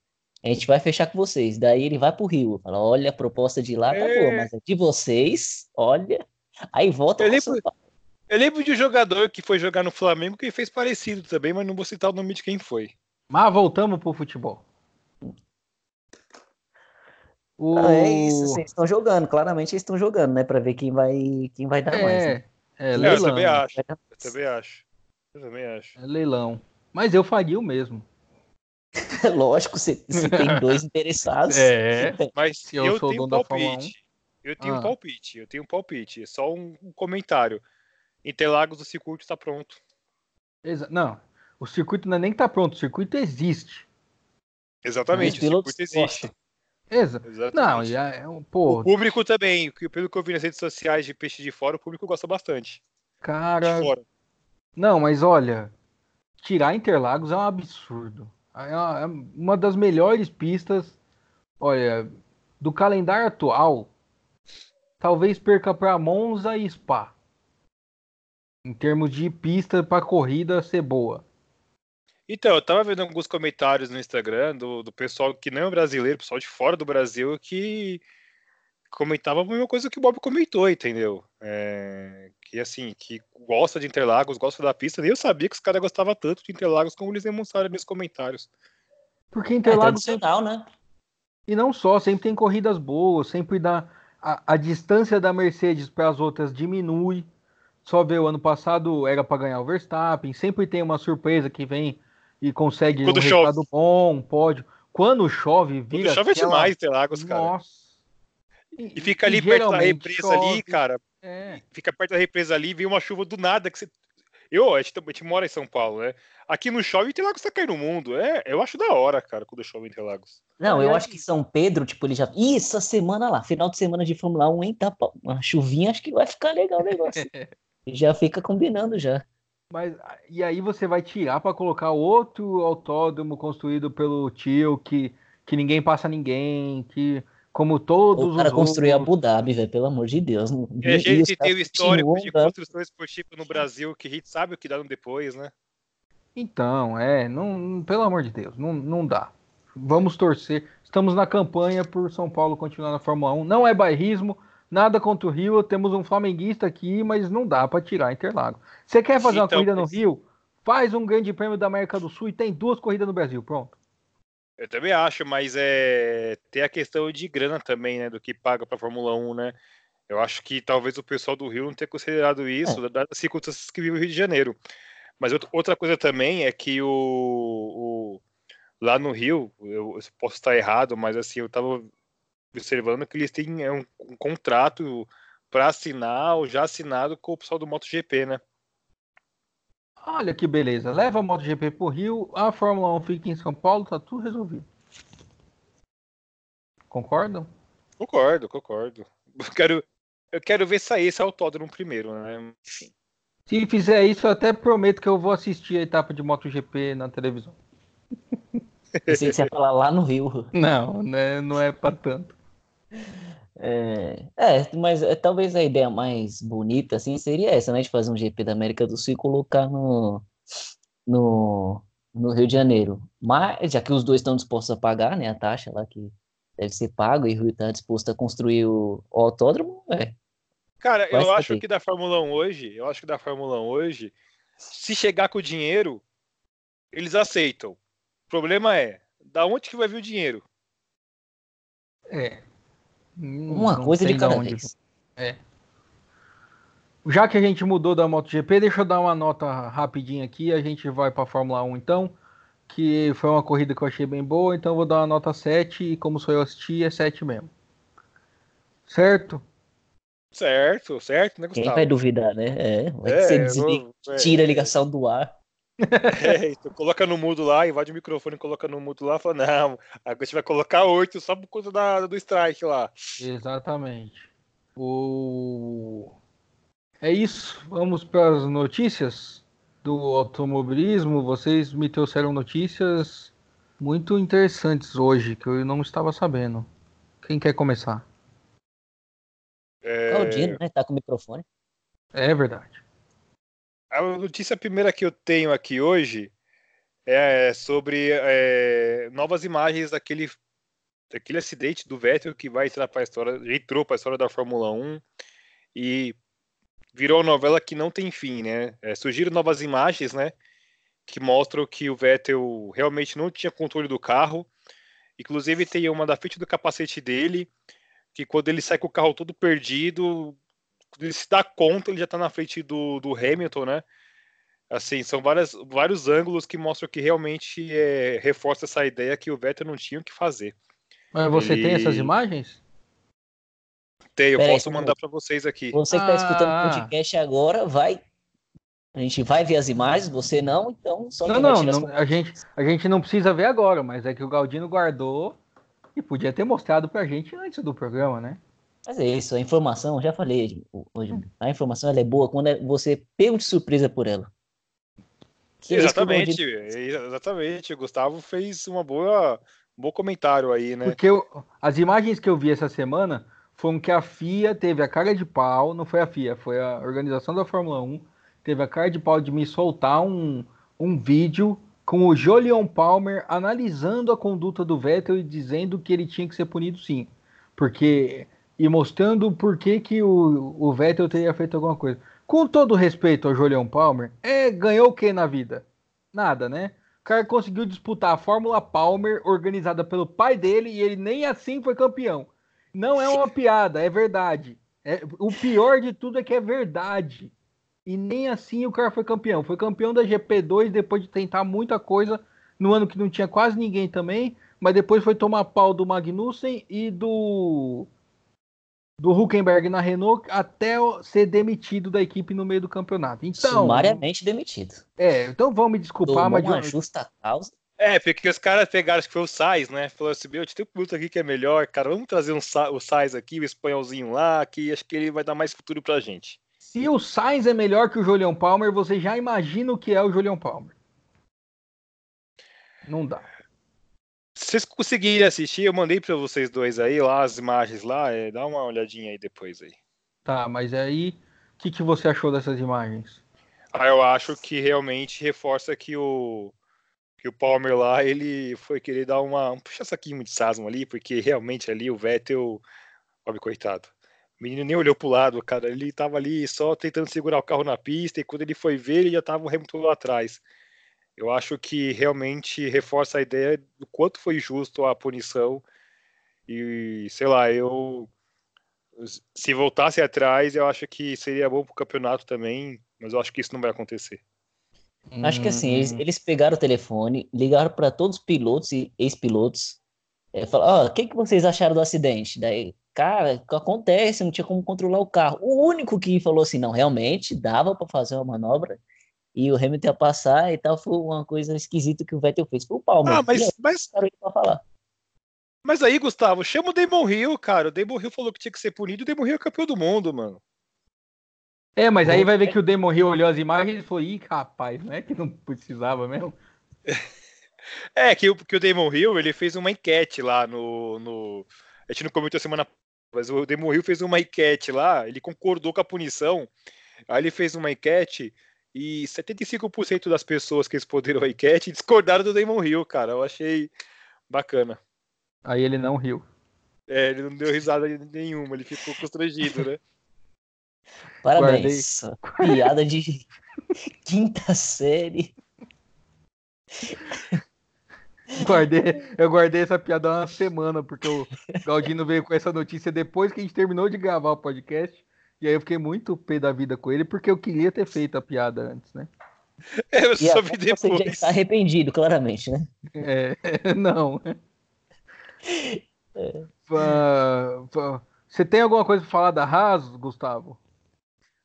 A gente vai fechar com vocês. Daí ele vai pro Rio. Fala, olha, a proposta de lá tá É. boa, mas a de vocês, olha. Aí volta Eu pro lembro-. Eu lembro de um jogador que foi jogar no Flamengo que fez parecido também, mas não vou citar o nome de quem foi. Mas voltamos pro futebol. O... Ah, é isso, vocês estão jogando. Claramente eles estão jogando, né? Pra ver quem vai, quem vai dar mais. É, né? é É, eu leilão. também acho. Eu também acho. Eu também acho. É leilão. Mas eu faria o mesmo. Lógico, se, se tem dois interessados. É. Mas Se eu eu, sou tenho um dono da Fórmula palpite. Eu tenho Ah. um palpite. Eu tenho um palpite. Só um, um comentário. Interlagos do circuito está pronto. Exa- Não, o circuito não é nem que tá pronto, o circuito existe. Exatamente, o circuito existe. gostam. Exa Exatamente. Não, e é, é um- pô, O público também, pelo que eu vi nas redes sociais de peixe de fora, o público gosta bastante. cara. De fora. Não, mas olha, tirar Interlagos é um absurdo. É uma, é uma das melhores pistas, olha, do calendário atual. Talvez perca para Monza e Spa. Em termos de pista para corrida ser boa. Então, eu tava vendo alguns comentários no Instagram do, do pessoal que não é brasileiro, pessoal de fora do Brasil, que comentava a mesma coisa que o Bob comentou, entendeu? É, que assim, que gosta de Interlagos, gosta da pista. Nem eu sabia que os caras gostavam tanto de Interlagos como eles demonstraram nos comentários. Porque É Interlagos tradicional, né? E não só, sempre tem corridas boas, sempre dá. A, a distância da Mercedes para as outras diminui. Só vê o ano passado era para ganhar o Verstappen, sempre tem uma surpresa que vem e consegue Quando um chove. resultado bom, um pódio. Quando chove, Quando vira. chove é aquela- demais Interlagos, cara. Nossa. E fica ali perto da represa ali, chove. cara. É. Fica perto da represa ali, vem uma chuva do nada que você. Eu, a gente, a gente mora em São Paulo, né? Aqui não chove, Interlagos tá caindo no mundo. É, eu acho da hora, cara, quando chove em Interlagos. Não, eu É. acho que São Pedro, tipo, ele já. Ih, essa semana lá, final de semana de Fórmula 1, hein? Tá, uma chuvinha, acho que vai ficar legal o negócio. E já fica combinando já. Mas e aí você vai tirar para colocar outro autódromo construído pelo tio que, que ninguém passa ninguém, que como todos O cara os construiu outros, Abu Dhabi, velho, pelo amor de Deus. não- E a e gente tem o histórico continuam de dando- construção esportiva no Brasil que a gente sabe o que dá no depois, né? Então, é, não, não- pelo amor de Deus, não, não dá. Vamos torcer. Estamos na campanha por São Paulo continuar na Fórmula 1. Não é bairrismo, nada contra o Rio. Temos um flamenguista aqui, mas não dá para tirar Interlagos. Você quer fazer uma Então, corrida no Rio? Faz um grande prêmio da América do Sul e tem duas corridas no Brasil. Pronto. Eu também acho, mas é tem a questão de grana também, né? Do que paga pra Fórmula 1, né? Eu acho que talvez o pessoal do Rio não tenha considerado isso, dadas as circunstâncias que vive o Rio de Janeiro. Mas outra- outra coisa também é que o, o- lá no Rio, eu, eu posso estar errado, mas assim, eu estava observando que eles têm é, um, um contrato para assinar ou já assinado com o pessoal do MotoGP, né? Olha que beleza. Leva a MotoGP pro Rio, a Fórmula 1 fica em São Paulo, tá tudo resolvido. Concordam? Concordo, concordo. Eu quero, eu quero ver sair esse autódromo primeiro, né? Enfim. Se fizer isso, eu até prometo que eu vou assistir a etapa de MotoGP na televisão. Pensei que você ia falar lá no Rio. Não, né, não é para tanto. É, é, mas é, talvez a ideia mais bonita, assim, seria essa, né? De fazer um GP da América do Sul e colocar no, no, no Rio de Janeiro. Mas, já que os dois estão dispostos a pagar, né? A taxa lá que deve ser pago e o Rio está disposto a construir o, o autódromo, é. Cara, Vai eu acho saber. que da Fórmula 1 hoje, eu acho que da Fórmula 1 hoje, se chegar com o dinheiro, eles aceitam. O problema é, da onde que vai vir o dinheiro? É. Não- Uma não coisa de cada onde- vez. Já que a gente mudou da MotoGP, deixa eu dar uma nota rapidinha aqui. A gente vai para a Fórmula 1 então, que foi uma corrida que eu achei bem boa, então eu vou dar uma nota 7 e como sou eu assisti, é 7 mesmo. Certo? Certo, certo, né, Quem vai duvidar, né? É, vai que É, desliga, vou- é, tira a ligação do ar. É, isso, coloca no mudo lá, invade o microfone, coloca no mudo lá, fala, não, agora a gente vai colocar 8 só por conta da, do strike lá. Exatamente. O... É isso. Vamos para as notícias do automobilismo. Vocês me trouxeram notícias muito interessantes hoje que eu não estava sabendo. Quem quer começar? É, Claudino, né? Tá com o microfone. É verdade. A notícia primeira que eu tenho aqui hoje é sobre é, novas imagens daquele, daquele acidente do Vettel que vai entrar para a história, entrou para a história da Fórmula 1 e virou uma novela que não tem fim, né? É, surgiram novas imagens, né? Que mostram que o Vettel realmente não tinha controle do carro. Inclusive tem uma da frente do capacete dele, que quando ele sai com o carro todo perdido, se dá conta, ele já está na frente do, do Hamilton, né? Assim, são várias, vários ângulos que mostram que realmente é, reforça essa ideia que o Vettel não tinha o que fazer. Mas você ele... tem essas imagens? Tem, eu Pera posso aí, mandar para vocês aqui. Você que está ah. escutando o podcast agora, vai. A gente vai ver as imagens, você não, então só Não, não, não a, gente, a gente não precisa ver agora, mas é que o Galdino guardou e podia ter mostrado pra gente antes do programa, né? Mas é isso, a informação, já falei hoje, a informação é boa quando é, você pega de surpresa por ela. Que exatamente, exatamente. O Gustavo fez uma boa, um bom comentário aí, né? Porque eu, as imagens que eu vi essa semana foram que a FIA teve a cara de pau, não foi a FIA, foi a organização da Fórmula 1, teve a cara de pau de me soltar um, um vídeo com o Jolion Palmer analisando a conduta do Vettel e dizendo que ele tinha que ser punido sim. Porque. E mostrando por que, que o, o Vettel teria feito alguma coisa. Com todo respeito ao Julian Palmer, é, ganhou o que na vida? Nada, né? O cara conseguiu disputar a Fórmula Palmer, organizada pelo pai dele, e ele nem assim foi campeão. Não é uma piada, é verdade. É, o pior de tudo é que é verdade. E nem assim o cara foi campeão. Foi campeão da GP2 depois de tentar muita coisa no ano que não tinha quase ninguém também, mas depois foi tomar pau do Magnussen e do do Huckenberg na Renault até ser demitido da equipe no meio do campeonato. Então, sumariamente demitido. É, então vão me desculpar, Tomou mas uma justa causa. É, porque os caras pegaram, acho que foi o Sainz, né? Falou assim, meu, tem um piloto aqui que é melhor, cara, vamos trazer um, o Sainz aqui, o espanholzinho lá, que acho que ele vai dar mais futuro pra gente. Se o Sainz é melhor que o Julian Palmer, você já imagina o que é o Julian Palmer. Não dá. Se vocês conseguirem assistir, eu mandei para vocês dois aí lá as imagens lá, é, dá uma olhadinha aí depois aí. Tá, mas aí o que, que você achou dessas imagens? Ah, eu acho que realmente reforça que o que o Palmer lá, ele foi querer dar uma um puxa saquinho de sasmo ali, porque realmente ali o Vettel, pobre coitado. O menino nem olhou pro lado, cara, ele tava ali só tentando segurar o carro na pista e quando ele foi ver, ele já tava o Hamilton lá atrás. Eu acho que realmente reforça a ideia do quanto foi justo a punição. E, sei lá, eu. Se voltasse atrás, eu acho que seria bom para o campeonato também, mas eu acho que isso não vai acontecer. Acho que assim, eles, eles pegaram o telefone, ligaram para todos os pilotos e ex-pilotos, é, falaram: Ó, oh, o que, que vocês acharam do acidente? Daí, cara, acontece, não tinha como controlar o carro. O único que falou assim: não, realmente dava para fazer uma manobra e o Hamilton ia passar e tal, foi uma coisa esquisita que o Vettel fez. Foi o Palmer. Ah, mas, mas... Pra falar. Mas aí, Gustavo, chama o Damon Hill, cara. O Damon Hill falou que tinha que ser punido, o Damon Hill é campeão do mundo, mano. É, mas aí vai ver que o Damon Hill olhou as imagens e falou, ih, rapaz, não é que não precisava mesmo? É, que, que o Damon Hill, ele fez uma enquete lá no, no... A gente não comentou semana mas o Damon Hill fez uma enquete lá, ele concordou com a punição, aí ele fez uma enquete e 75% das pessoas que responderam a enquete discordaram do Damon Hill, cara. Eu achei bacana. Aí ele não riu. É, ele não deu risada nenhuma, ele ficou constrangido, né? Parabéns. Guardei. Piada de quinta série. Guardei, eu guardei essa piada uma semana, porque o Galdino veio com essa notícia depois que a gente terminou de gravar o podcast. E aí eu fiquei muito pé da vida com ele, porque eu queria ter feito a piada antes, né? É, eu só vi depois. Você já está arrependido, claramente, né? É, não. É. Você tem alguma coisa para falar da Haas, Gustavo?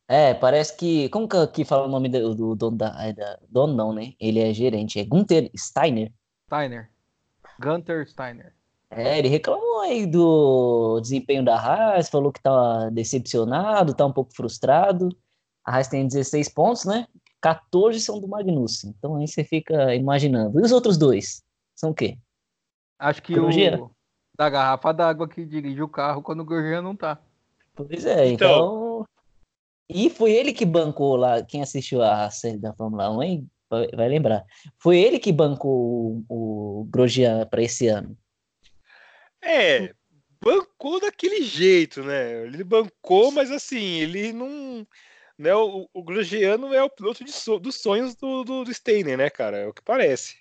É, parece que. Como que, que fala o nome do, do dono da, é da. Dono não, né? Ele é gerente. É Gunther Steiner. Steiner. Gunter Steiner. É, ele reclamou aí do desempenho da Haas, falou que tá decepcionado, tá um pouco frustrado. A Haas tem 16 pontos, né? 14 são do Magnussen. Então aí você fica imaginando. E os outros dois? São o quê? Acho que o da garrafa d'água que dirige o carro quando o Grosjean não tá. Pois é, então... então... E foi ele que bancou lá, quem assistiu a série da Fórmula 1, hein? vai, vai lembrar. Foi ele que bancou o, o Grosjean para esse ano. É, bancou daquele jeito, né? Ele bancou, mas assim, ele não. Né, o, o Grosjean não é o piloto so, dos sonhos do, do, do Steiner, né, cara? É o que parece.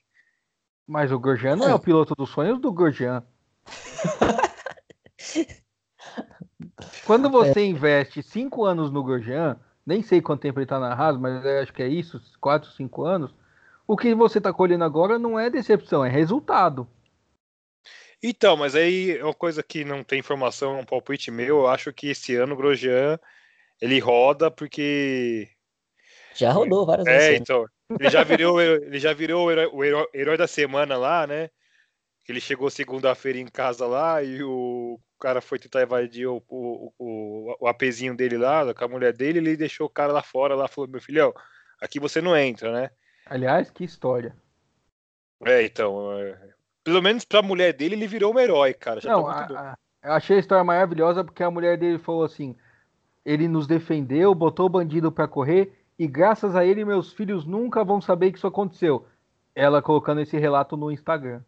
Mas o Grosjean não é o piloto dos sonhos do Grosjean. Quando você investe cinco anos no Grosjean, nem sei quanto tempo ele tá na Haas, mas acho que é isso, quatro, cinco anos. O que você tá colhendo agora não é decepção, é resultado. Então, mas aí é uma coisa que não tem informação, é um palpite meu. Eu acho que esse ano o Grosjean ele roda porque. Já rodou várias é, vezes. É, então. Ele já virou, ele já virou o herói, o herói, herói da semana lá, né? Ele chegou segunda-feira em casa lá e o cara foi tentar invadir o, o, o, o apezinho dele lá, com a mulher dele, ele deixou o cara lá fora, lá falou, meu filhão, aqui você não entra, né? Aliás, que história. É, então, é, pelo menos pra mulher dele, ele virou um herói, cara. Já não, tá a, a, eu achei a história maravilhosa porque a mulher dele falou assim, ele nos defendeu, botou o bandido para correr e graças a ele meus filhos nunca vão saber que isso aconteceu. Ela colocando esse relato no Instagram.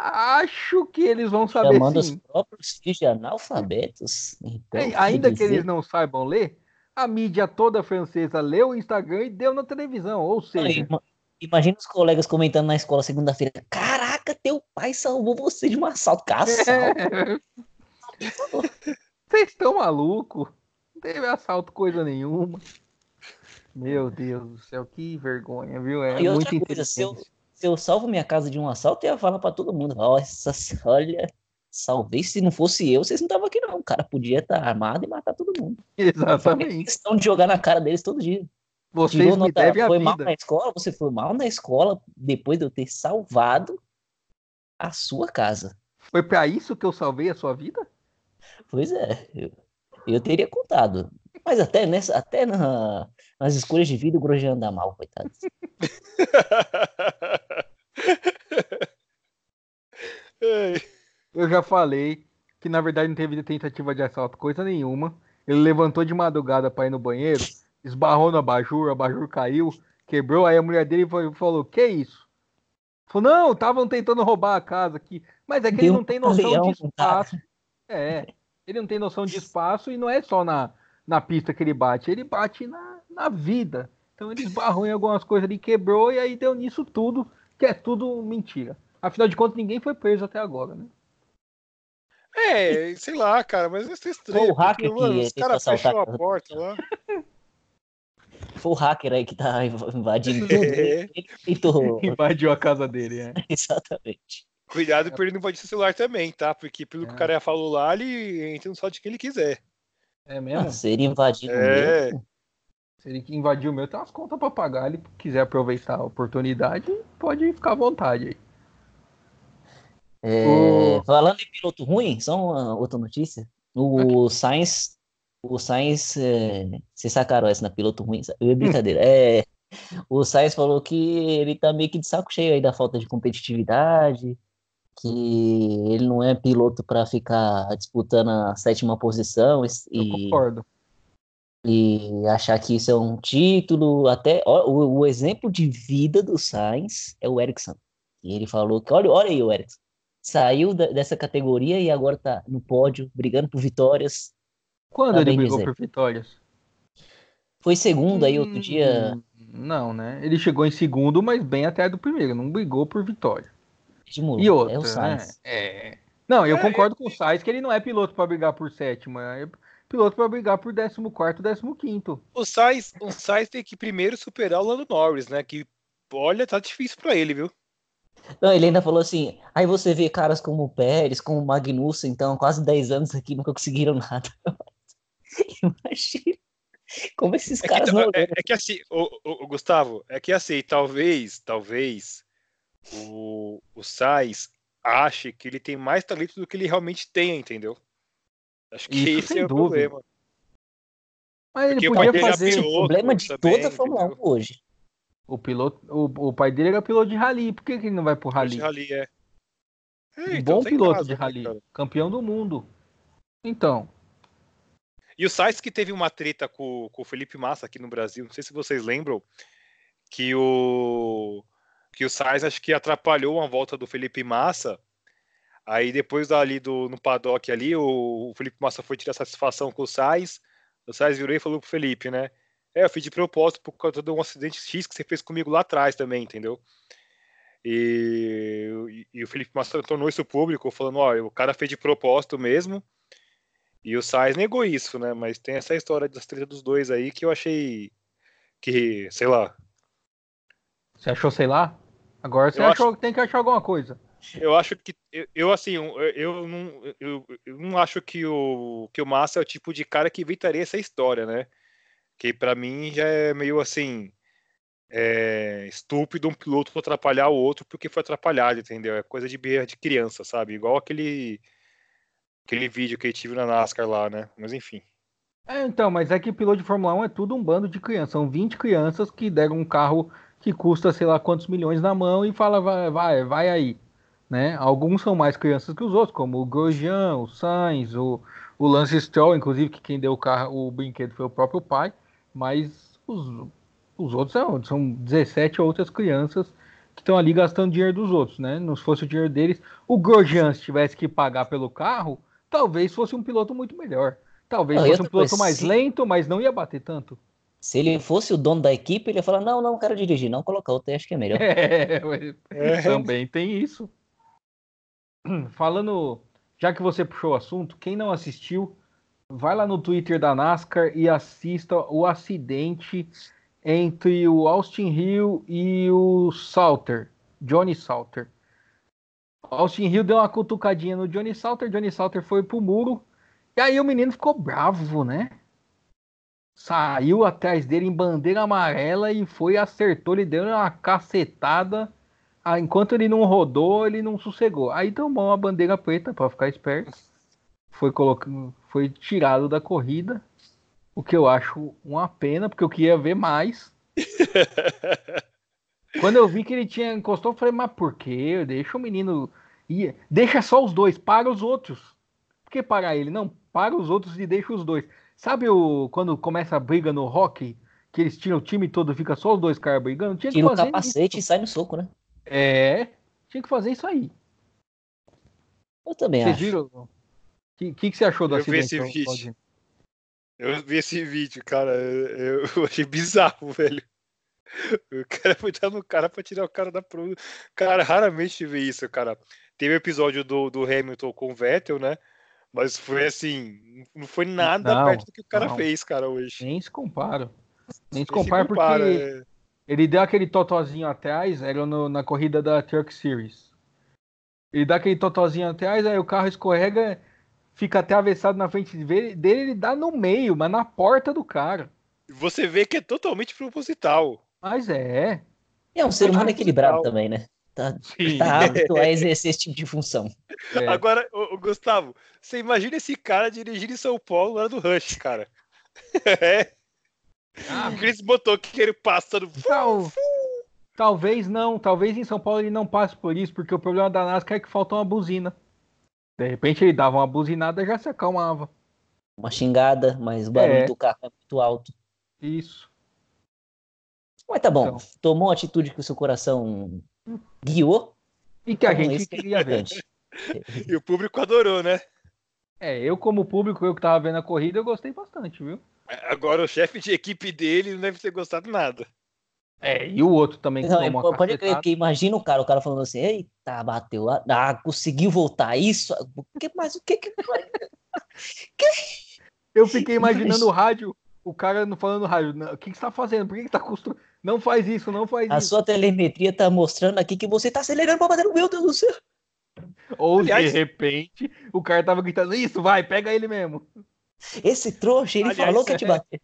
Acho que eles vão saber Chamando sim. os próprios filhos de analfabetos. Então, é, ainda que eles não saibam ler, a mídia toda francesa leu o Instagram e deu na televisão. Ou seja. Imagina os colegas comentando na escola segunda-feira. Caraca, teu pai salvou você de um assalto. É... Vocês estão malucos? Não teve assalto coisa nenhuma. Meu Deus do céu, que vergonha, viu? É e muito outra coisa, se eu, se eu salvo minha casa de um assalto, eu ia falar pra todo mundo: Nossa, olha, salvei. Se não fosse eu, vocês não estavam aqui, não. O cara podia estar armado e matar todo mundo. Exatamente. questão de jogar na cara deles todo dia. Vocês Tirou me nota, devem foi a mal na escola, você foi mal na escola depois de eu ter salvado a sua casa. Foi para isso que eu salvei a sua vida? Pois é, eu, eu teria contado. Mas até, nessa, até na, nas escolhas de vida o Grosjean anda mal, coitado. eu já falei que na verdade não teve tentativa de assalto, coisa nenhuma. Ele levantou de madrugada para ir no banheiro, esbarrou no abajur, o abajur caiu, quebrou, aí a mulher dele falou: Que isso? Falou, não, estavam tentando roubar a casa aqui. Mas é que Deu ele não tem noção leão, de espaço. É, ele não tem noção de espaço e não é só na, na pista que ele bate, ele bate na, na vida. Então ele esbarrou em algumas coisas ali, quebrou e aí deu nisso tudo, que é tudo mentira. Afinal de contas, ninguém foi preso até agora, né? É, sei lá, cara, mas isso é estranho. o hacker porque, mano, os caras fechou a porta lá. Foi o hacker aí que tá invadindo tudo. É. Ele tentou... Invadiu a casa dele, é. Exatamente. Cuidado pra ele não invadir o celular também, tá? Porque pelo é. que o cara falou lá, ele entra no site que ele quiser. É mesmo? Ah, se ele invadir é. o meu. Se ele invadir o meu, tem umas contas pra pagar. Ele quiser aproveitar a oportunidade, pode ficar à vontade aí. É. Falando em piloto ruim, só uma outra notícia. O okay. Sainz, o Sainz, é, vocês sacaram essa na piloto ruim? É brincadeira. é, o Sainz falou que ele tá meio que de saco cheio aí da falta de competitividade, que ele não é piloto para ficar disputando a sétima posição. E, Eu concordo. E achar que isso é um título, até ó, o, o, exemplo de vida do Sainz é o Ericsson. E ele falou que, olha, olha aí o Ericsson, saiu da, dessa categoria e agora tá no pódio, brigando por vitórias. Quando tá ele brigou dizer. por vitórias? Foi segundo aí outro dia. Hum, não, né? Ele chegou em segundo, mas bem até do primeiro, não brigou por vitória. e outra, é o Sainz. Né? É... Não, eu é, concordo com o Sainz que ele não é piloto para brigar por sétima, é piloto para brigar por 14 15 O Sainz, o Sainz tem que primeiro superar o Lando Norris, né? Que, olha, tá difícil para ele, viu? Não, ele ainda falou assim, aí você vê caras como o Pérez, como o Magnussen, então, quase 10 anos aqui, nunca conseguiram nada. Imagina. Como esses é caras que, não... é, é, que assim, o, o, o, Gustavo, é que assim, talvez, talvez o, o Sainz ache que ele tem mais talento do que ele realmente tem, entendeu? Acho que Isso, esse é o dúvida. problema. Mas ele Porque podia fazer o problema de também, toda a Fórmula 1 hoje. O piloto, o, o pai dele era piloto de rally. Por que, que ele não vai pro rally? De rally é. é um então, bom piloto caso, de né, rally, cara. campeão do mundo. Então. E o Sainz que teve uma treta com, com o Felipe Massa aqui no Brasil, não sei se vocês lembram, que o que o Sainz acho que atrapalhou uma volta do Felipe Massa. Aí depois ali do no paddock ali, o, o Felipe Massa foi tirar satisfação com o Sainz. O Sainz virou e falou pro Felipe, né? É, eu fiz de propósito por causa de um acidente X que você fez comigo lá atrás também, entendeu? E, e, e o Felipe Massa tornou isso público, falando, ó, o cara fez de propósito mesmo. E o Sainz negou isso, né? Mas tem essa história das tretas dos dois aí que eu achei que, sei lá. Você achou, sei lá? Agora você Eu achou que tem que achar alguma coisa. Eu acho que eu, eu, assim, eu, eu não, eu, eu não acho que o que o Massa é o tipo de cara que evitaria essa história, né? Que pra mim já é meio assim é, estúpido um piloto atrapalhar o outro porque foi atrapalhado, entendeu? É coisa de birra de criança, sabe? Igual aquele aquele vídeo que eu tive na NASCAR lá, né? Mas enfim. É, então, mas é que piloto de Fórmula 1 é tudo um bando de crianças. São 20 crianças que deram um carro que custa sei lá quantos milhões na mão e fala, vai, vai, vai aí. Né? Alguns são mais crianças que os outros, como o Grosjean, o Sainz, o, o Lance Stroll, inclusive, que quem deu o carro, o brinquedo foi o próprio pai, mas os, os outros são, são 17 outras crianças que estão ali gastando dinheiro dos outros, né? Não se fosse o dinheiro deles, o Grosjean, se tivesse que pagar pelo carro, talvez fosse um piloto muito melhor. Talvez Não, fosse um piloto coisa, mais se- lento, mas não ia bater tanto. Se ele fosse o dono da equipe, ele ia falar: não, não quero dirigir, não colocar outro, acho que é melhor. É, É. também tem isso. Falando, já que você puxou o assunto, quem não assistiu, vai lá no Twitter da NASCAR e assista o acidente entre o Austin Hill e o Salter, Johnny Salter. Austin Hill deu uma cutucadinha no Johnny Salter, Johnny Salter foi pro muro, e aí o menino ficou bravo, né? Saiu atrás dele em bandeira amarela e foi, acertou, ele deu uma cacetada. Enquanto ele não rodou, ele não sossegou. Aí tomou uma bandeira preta para ficar esperto. Foi, colocando, foi tirado da corrida. O que eu acho uma pena, porque eu queria ver mais. Quando eu vi que ele tinha encostou, eu falei, mas por quê? Deixa o menino ir. Deixa só os dois, para os outros. Por que parar ele? Não, para os outros e deixa os dois. Sabe o quando começa a briga no hockey? Que eles tiram o time todo, fica só os dois caras brigando? Tinha que Tira o capacete isso. e sai no soco, né? É, tinha que fazer isso aí. Eu também Vocês acho. viram? O que, que, que você achou do Eu vi acidente? esse vídeo. Eu vi esse vídeo, cara. Eu, eu achei bizarro, velho. O cara foi dar no cara pra tirar o cara da prova. Cara, raramente vê isso, cara. Teve o episódio do, do Hamilton com o Vettel, né? Mas foi assim, não foi nada Não, perto do que o cara não. fez, cara, hoje. Nem se compara. Nem se compara porque é. ele deu aquele totozinho atrás, era no- na corrida da Truck Series. Ele dá aquele totozinho atrás, aí o carro escorrega, fica atravessado na frente dele, dele, ele dá no meio, mas na porta do cara. Você vê que é totalmente proposital. Mas é. E é um ser humano equilibrado também, né? Tá, Sim. tá apto a exercer esse tipo de função. é. Agora, ô, ô, Gustavo, você imagina esse cara dirigindo em São Paulo hora do Rush, cara. é. Ah, Aqueles motoqueiros passando. Tal- talvez não, talvez em São Paulo ele não passe por isso, porque o problema da NASCAR é que falta uma buzina. De repente ele dava uma buzinada e já se acalmava. Uma xingada, mas o barulho É. do carro é muito alto. Isso. Mas tá bom, Então. tomou a atitude que o seu coração guiou. E que a então gente que é queria ver. E o público adorou, né? É, eu como público, eu que tava vendo a corrida, eu gostei bastante, viu? Agora o chefe de equipe dele não deve ter gostado nada. É, e o outro também que Não, tomou pô- uma pode crer, cacetada. porque imagina o cara, o cara falando assim, eita, bateu, ah, conseguiu voltar, isso, o que, mas o que que Eu fiquei imaginando o rádio, o cara não falando rádio, "Não, o que, que você tá fazendo? Por que, que tá construindo? Não faz isso, não faz a isso. sua telemetria tá mostrando aqui que você tá acelerando pra bater no meu Deus do céu. Ou Aliás- de repente, o cara tava gritando, isso, vai, pega ele mesmo. Esse trouxa, ele Aliás, falou que ia te é. bater.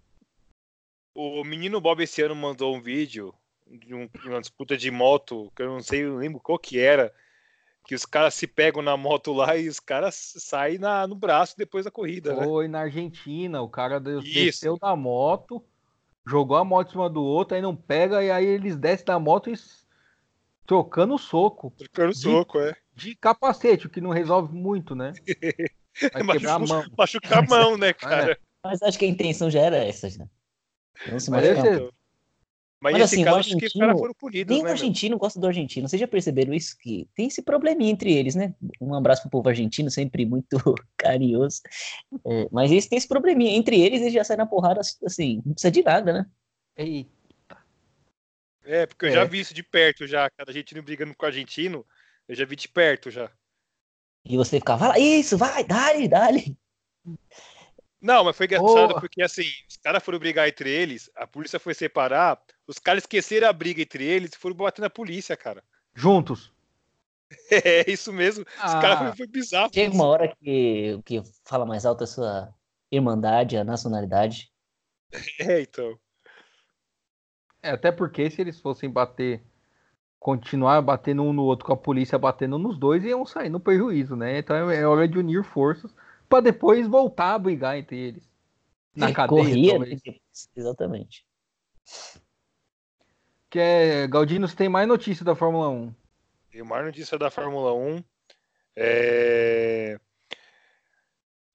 O menino Bob esse ano mandou um vídeo de um- uma disputa de moto, que eu não sei, eu não lembro qual que era, que os caras se pegam na moto lá e os caras saem na, no braço depois da corrida, né? Foi na Argentina, o cara des- Isso. desceu da moto, jogou a moto em cima do outro, aí não pega, e aí eles descem da moto e trocando soco. Trocando de- soco, é. De capacete, o que não resolve muito, né? Vai quebrar a mão. Machucar a mão, né, cara? Mas acho que a intenção já era essa, já. Não se machucar. Mas, Mas nesse assim, o caso, acho que os argentino- caras foram punidos, Nem o né? meu? argentino gosta do argentino. Vocês já perceberam isso? Que tem esse probleminha entre eles, né? Um abraço pro povo argentino, sempre muito carinhoso. É, mas eles têm esse probleminha. Entre eles, eles já saem na porrada, assim, não precisa de nada, né? Ei, É, porque eu É. já vi isso de perto já. Cada argentino brigando com o argentino, eu já vi de perto já. E você fica, vai lá, isso, vai, dale, dale. Não, mas foi engraçado Ô. porque assim, os caras foram brigar entre eles, a polícia foi separar, os caras esqueceram a briga entre eles e foram bater na polícia, cara. juntos. É isso mesmo. Os Ah, caras foi, foi bizarro. Chega uma hora que o que fala mais alto é a sua irmandade, a nacionalidade. É, então. é, até porque se eles fossem bater, continuar batendo um no outro com a polícia batendo nos dois, iam sair no prejuízo, né? Então é hora de unir forças para depois voltar a brigar entre eles. Na É, cadeia, corria, talvez. né? exatamente. Que é, Galdino, você tem mais notícia da Fórmula 1. E o maior notícia da Fórmula 1 é...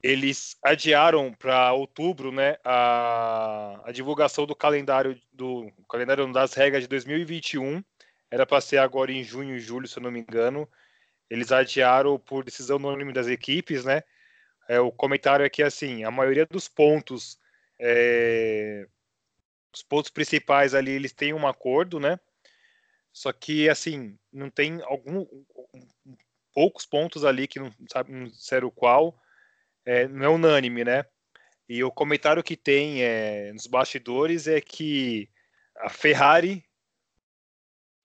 Eles adiaram para outubro, né, a, a divulgação do calendário do calendário das regras de 2021. Era para ser agora em junho e julho, se eu não me engano. Eles adiaram por decisão unânime das equipes, né? É, o comentário é que assim, a maioria dos pontos, é, os pontos principais ali, eles têm um acordo, né? Só que assim, não tem algum poucos pontos ali que não sabe não disseram qual, é, não é unânime, né? E o comentário que tem é, nos bastidores é que a Ferrari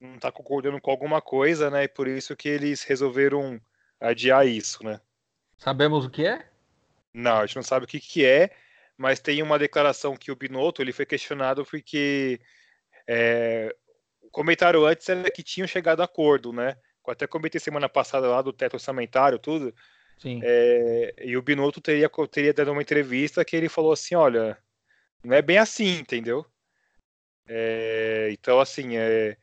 não está concordando com alguma coisa, né? E por isso que eles resolveram adiar isso, né? Sabemos o que é? Não, a gente não sabe o que, que é, mas tem uma declaração que o Binotto ele foi questionado porque é, o comentário antes era que tinham chegado a acordo, né? Eu até comentei semana passada lá do teto orçamentário, tudo. Sim. É, e o Binotto teria, teria dado uma entrevista que ele falou assim: olha, não é bem assim, entendeu? É, então, assim, é,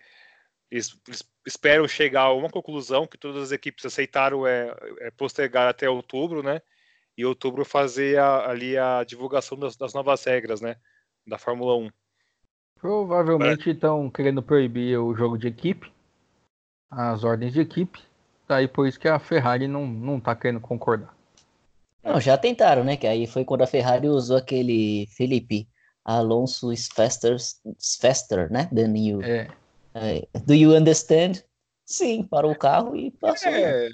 eles, eles esperam chegar a uma conclusão que todas as equipes aceitaram é, é postergar até outubro, né? E outubro fazer a- ali a divulgação das, das novas regras, né? Da Fórmula 1. Provavelmente estão querendo proibir o jogo de equipe, as ordens de equipe. Daí por isso que a Ferrari não, não tá querendo concordar. Não, já tentaram, né? Que aí foi quando a Ferrari usou aquele Felipe Alonso is faster, is faster, né? Than you. É, É, do you understand? Sim, parou o carro e passou. É,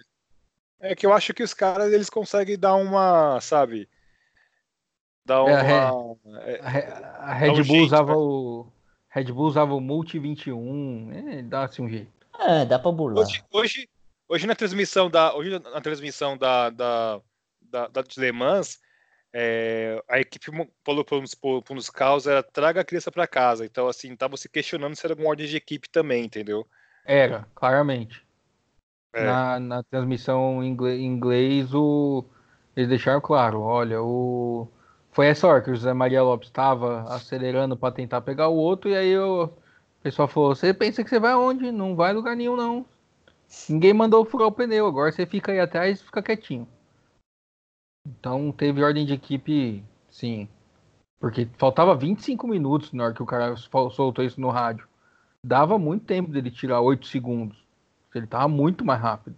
é que eu acho que os caras eles conseguem dar uma, sabe? Dar É, uma. é, a, Re- a Red um Bull jeito, usava né? o Red Bull usava o Multi 21, é, dá-se um jeito. É, dá pra burlar. Hoje, hoje, hoje na transmissão da, hoje na transmissão da, da, da, da de Le Mans, é, a equipe falou para pra uns carros era traga a criança para casa. Então, assim, tava se questionando se era alguma ordem de equipe também, entendeu? Era, claramente. É. Na, na transmissão em inglês, o, eles deixaram claro, olha, o, foi essa hora que o José Maria Lopes estava acelerando para tentar pegar o outro, e aí o pessoal falou, você pensa que você vai aonde? Não vai lugar nenhum, não. Ninguém mandou furar o pneu, agora você fica aí atrás e fica quietinho. Então teve ordem de equipe, sim. Porque faltava 25 minutos na hora que o cara sol- soltou isso no rádio. Dava muito tempo dele tirar 8 segundos. Ele tava muito mais rápido.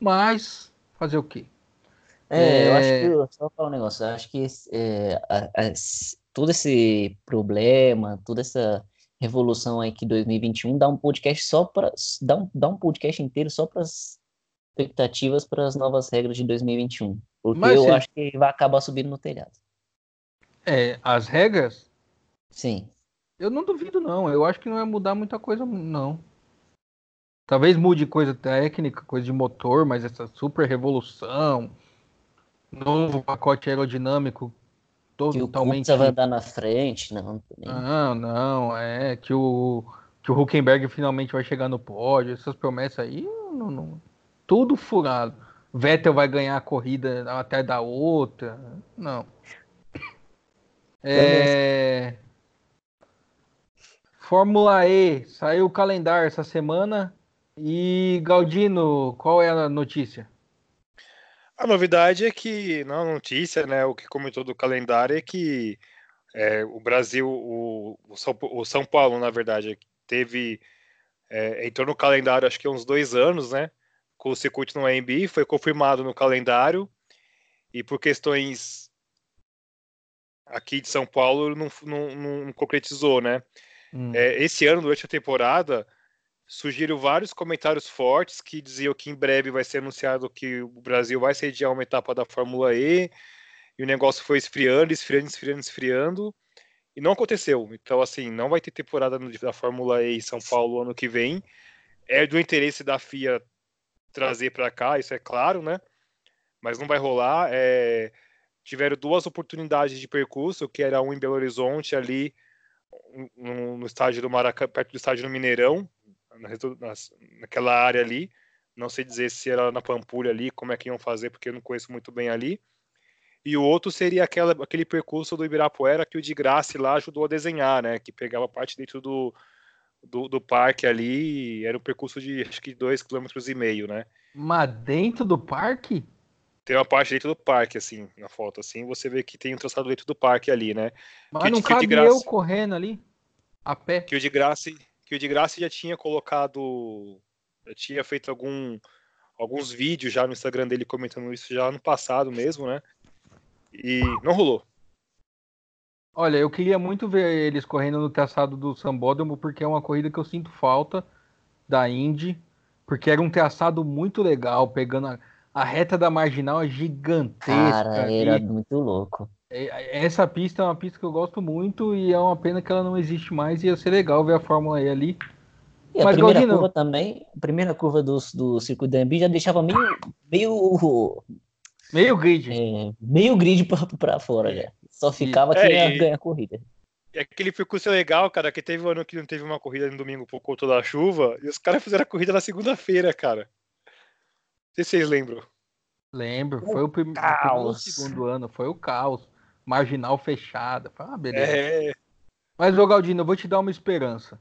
Mas, fazer o quê? É, eu acho É. que, eu- só falar um negócio, eu acho que é, a- a- todo esse problema, toda essa revolução aí que 2021 dá um podcast só para dá um, dá um podcast inteiro só para as expectativas para as novas regras de 2021, porque Mas eu se- acho que vai acabar subindo no telhado. É, as regras, Sim. eu não duvido, não. Eu acho que não vai mudar muita coisa, não. Talvez mude coisa técnica, coisa de motor, mas essa super revolução, novo pacote aerodinâmico, Que o totalmente. Kubica vai andar na frente, não, também. Não, não, é que o que o Huckenberg finalmente vai chegar no pódio, essas promessas aí, não, não- tudo furado. Vettel vai ganhar a corrida até da outra, não. É... Fórmula E, saiu o calendário essa semana. E Galdino, qual é a notícia? A novidade é que, na notícia, né, o que comentou do calendário é que É, o Brasil, o, o, São, o, São, Paulo, na verdade, teve. É, entrou no calendário acho que há uns dois anos, né? Com o circuito no AMB, foi confirmado no calendário, e por questões aqui de São Paulo não, não, não concretizou, né? Hum. É, esse ano, durante a temporada, surgiram vários comentários fortes que diziam que em breve vai ser anunciado que o Brasil vai sediar uma etapa da Fórmula E, e o negócio foi esfriando, esfriando, esfriando, esfriando, e não aconteceu. Então, assim, não vai ter temporada da Fórmula E em São Paulo ano que vem. É do interesse da FIA trazer para cá, isso é claro, né? Mas não vai rolar. É... Tiveram duas oportunidades de percurso, que era um em Belo Horizonte, ali no, no estádio do Maracanã, perto do estádio do Mineirão, na, naquela área ali. Não sei dizer se era na Pampulha ali, como é que iam fazer, porque eu não conheço muito bem ali. E o outro seria aquela, aquele percurso do Ibirapuera que o de Graça lá ajudou a desenhar, né? Que pegava parte dentro do, do, do parque ali. Era um percurso de acho que dois quilômetros e meio, né? Mas dentro do parque? Tem uma parte dentro do parque, assim, na foto, assim, você vê que tem um traçado dentro do parque ali, né? Mas que, não que cabe graça, eu correndo ali, a pé. Que o de Graça, que o de Graça já tinha colocado, já tinha feito algum, alguns vídeos já no Instagram dele comentando isso já no passado mesmo, né? E não rolou. Olha, eu queria muito ver eles correndo no traçado do Sambódromo, porque é uma corrida que eu sinto falta da Indy, porque era um traçado muito legal, pegando a, a reta da marginal é gigantesca. Cara, era muito louco. É, essa pista é uma pista que eu gosto muito e é uma pena que ela não existe mais. Ia ser legal ver a Fórmula E ali. E a Mas, primeira Galdino, curva também, a primeira curva do, do circuito da Ambi já deixava meio, meio Meio grid. É, meio grid para fora já. Só ficava quem é, ia ganhar a corrida. E aquele percurso é legal, cara, que teve um ano que não teve uma corrida no domingo por conta da chuva, e os caras fizeram a corrida na segunda-feira, cara. Não sei se vocês lembram. Lembro, foi o, prim o segundo ano, foi o caos. Marginal fechada, uma beleza. É. Mas, ô Galdino, eu vou te dar uma esperança.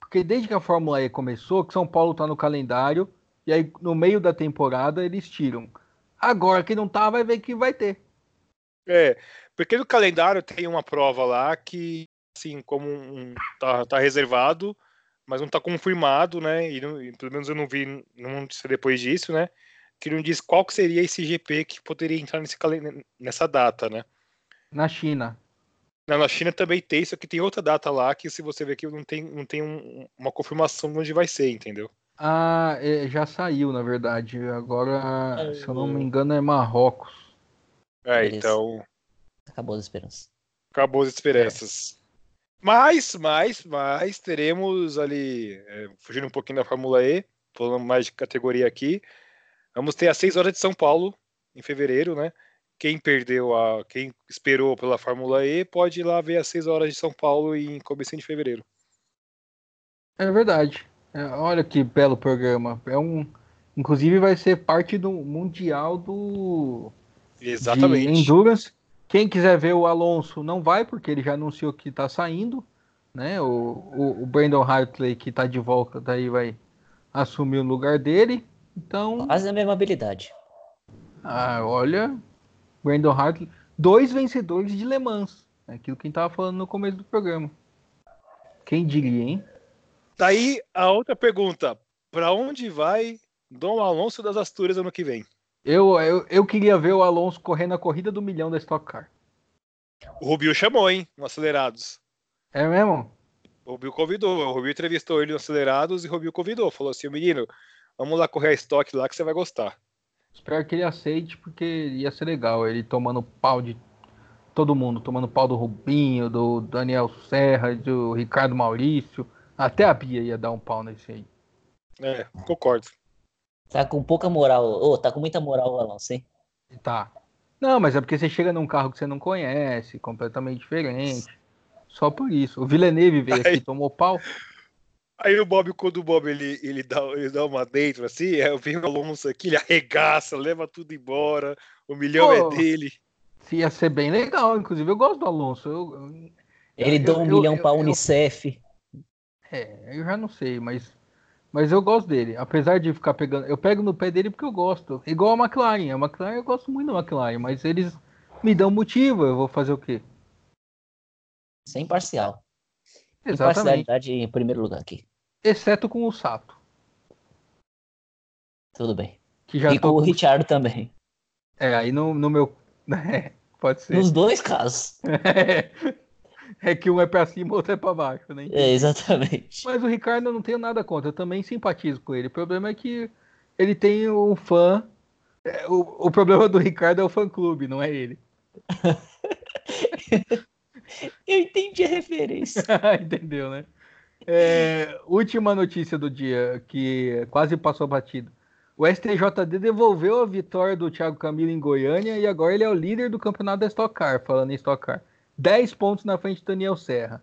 Porque desde que a Fórmula E começou, que São Paulo tá no calendário, e aí no meio da temporada eles tiram. Agora que não tá, vai ver que vai ter. É, porque no calendário tem uma prova lá que, assim, como um, tá, tá reservado, mas não tá confirmado, né? E, não, e, pelo menos eu não vi, não sei depois disso, né? Que não diz qual que seria esse GP que poderia entrar nesse nessa data, né? Na China. Não, na China também tem, só que tem outra data lá que se você ver que não tem, não tem um, uma confirmação de onde vai ser, entendeu? Ah, é, já saiu, na verdade. Agora, é, se eu não me engano, é Marrocos. É, então. Acabou as esperanças. Acabou as esperanças. É. Mas, mas, mas teremos ali, é, fugindo um pouquinho da Fórmula E, falando mais de categoria aqui, vamos ter as 6 horas de São Paulo em fevereiro, né? Quem perdeu a, quem esperou pela Fórmula E pode ir lá ver as 6 horas de São Paulo em começo de fevereiro. É verdade. É, olha que belo programa. É um, inclusive vai ser parte do mundial do Exatamente. De endurance. Quem quiser ver o Alonso não vai porque ele já anunciou que está saindo, né? O, o, o Brandon Hartley que está de volta daí vai assumir o lugar dele. Então. Quase a mesma habilidade. Ah, olha, Brandon Hartley, dois vencedores de Le Mans. É aquilo que a gente tava falando no começo do programa. Quem diria, hein? Daí a outra pergunta: para onde vai Dom Alonso das Astúrias ano que vem? Eu, eu, eu queria ver o Alonso correndo a corrida do milhão da Stock Car. O Rubio chamou, hein, no Acelerados. É mesmo? O Rubio convidou. O Rubio entrevistou ele no Acelerados e o Rubio convidou. Falou assim: menino, vamos lá correr a Stock lá que você vai gostar. Espero que ele aceite, porque ia ser legal. Ele tomando pau de todo mundo, tomando pau do Rubinho, do Daniel Serra, do Ricardo Maurício. Até a Bia ia dar um pau nesse aí. É, concordo. Tá com pouca moral. Ô, oh, tá com muita moral o Alonso, hein? Tá. Não, mas é porque você chega num carro que você não conhece, completamente diferente. Só por isso. O Villeneuve veio aqui tomou pau. Aí o Bob, quando o Bob ele, ele, dá, ele dá uma dentro assim, eu venho o Alonso aqui, ele arregaça, leva tudo embora, o milhão Pô, é dele. Ia ser bem legal, inclusive eu gosto do Alonso. Eu, ele dá um eu, milhão para a Unicef. É, eu já não sei, mas, mas eu gosto dele. Apesar de ficar pegando. Eu pego no pé dele porque eu gosto. Igual a McLaren. A McLaren eu gosto muito da McLaren, mas eles me dão motivo. Eu vou fazer o quê? Sem parcial. Exatamente. Imparcialidade em primeiro lugar aqui. Exceto com o Sato. Tudo bem. Que já e com o Richard também. É, aí no, no meu. É, pode ser. Nos dois casos. É que um é pra cima, o outro é pra baixo, né? É, exatamente. Mas o Ricardo eu não tenho nada contra, eu também simpatizo com ele. O problema é que ele tem um fã. é, O, o problema do Ricardo é o fã clube, não é ele. Eu entendi a referência. Entendeu, né? É, última notícia do dia, que quase passou batido. O STJD devolveu a vitória do Thiago Camilo em Goiânia e agora ele é o líder do campeonato da Stock Car, falando em Stock Car. 10 pontos na frente do Daniel Serra.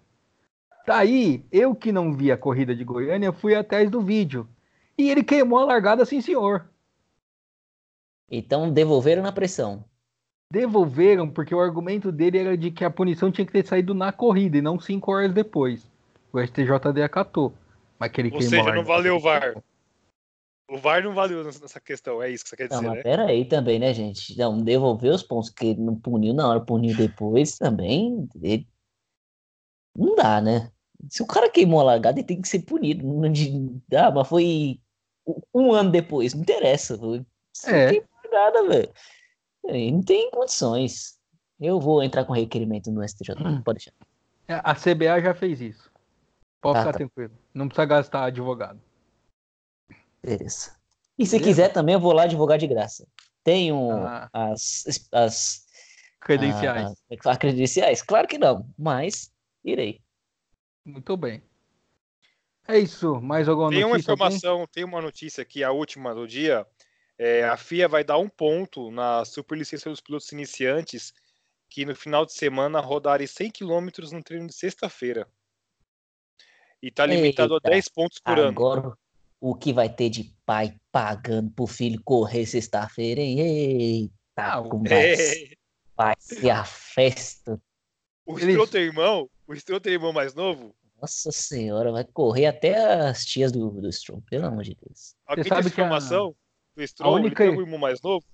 Daí, eu que não vi a corrida de Goiânia, fui atrás do vídeo. E ele queimou a largada, sim senhor. Então devolveram na pressão. Devolveram porque o argumento dele era de que a punição tinha que ter saído na corrida e não 5 horas depois. O STJD acatou. Mas que ele Ou queimou seja, não valeu o VAR. O VAR não valeu nessa questão, é isso que você quer Não, dizer, mas né? pera aí também, né, gente? Não, devolver os pontos que ele não puniu na hora, puniu depois também. ele- Não dá, né? Se o cara queimou a largada, ele tem que ser punido. Não de- Ah, mas foi um ano depois, não interessa. Foi... Você É. queimou a largada, velho. Aí Não tem condições. Eu vou entrar com requerimento no STJ. Hum. Pode deixar. É, A CBA já fez isso. Pode Ah, ficar tá. tranquilo. Não precisa gastar advogado. Beleza. E se Beleza. quiser também, eu vou lá advogar de graça. Tenho Ah. as, as Credenciais. ah, credenciais? Claro que não, mas irei. Muito bem. É isso. Mais alguma Tem uma notícia? alguém? informação, tem uma notícia aqui, a última do dia. É, a FIA vai dar um ponto na superlicença dos pilotos iniciantes que no final de semana rodarem 100 km no treino de sexta-feira. E está limitado Eita. a 10 pontos por ano. Agora, o que vai ter de pai pagando pro filho correr sexta-feira, hein? Eita, Ah, o- como vai, É, vai ser a festa. o Stroll tem irmão, o Stroll tem irmão mais novo. Nossa senhora, vai correr até as tias do, do Stroll, pelo amor de Deus. Alguém tem sabe que a- informação? O Stroll ele única- tem um irmão mais novo?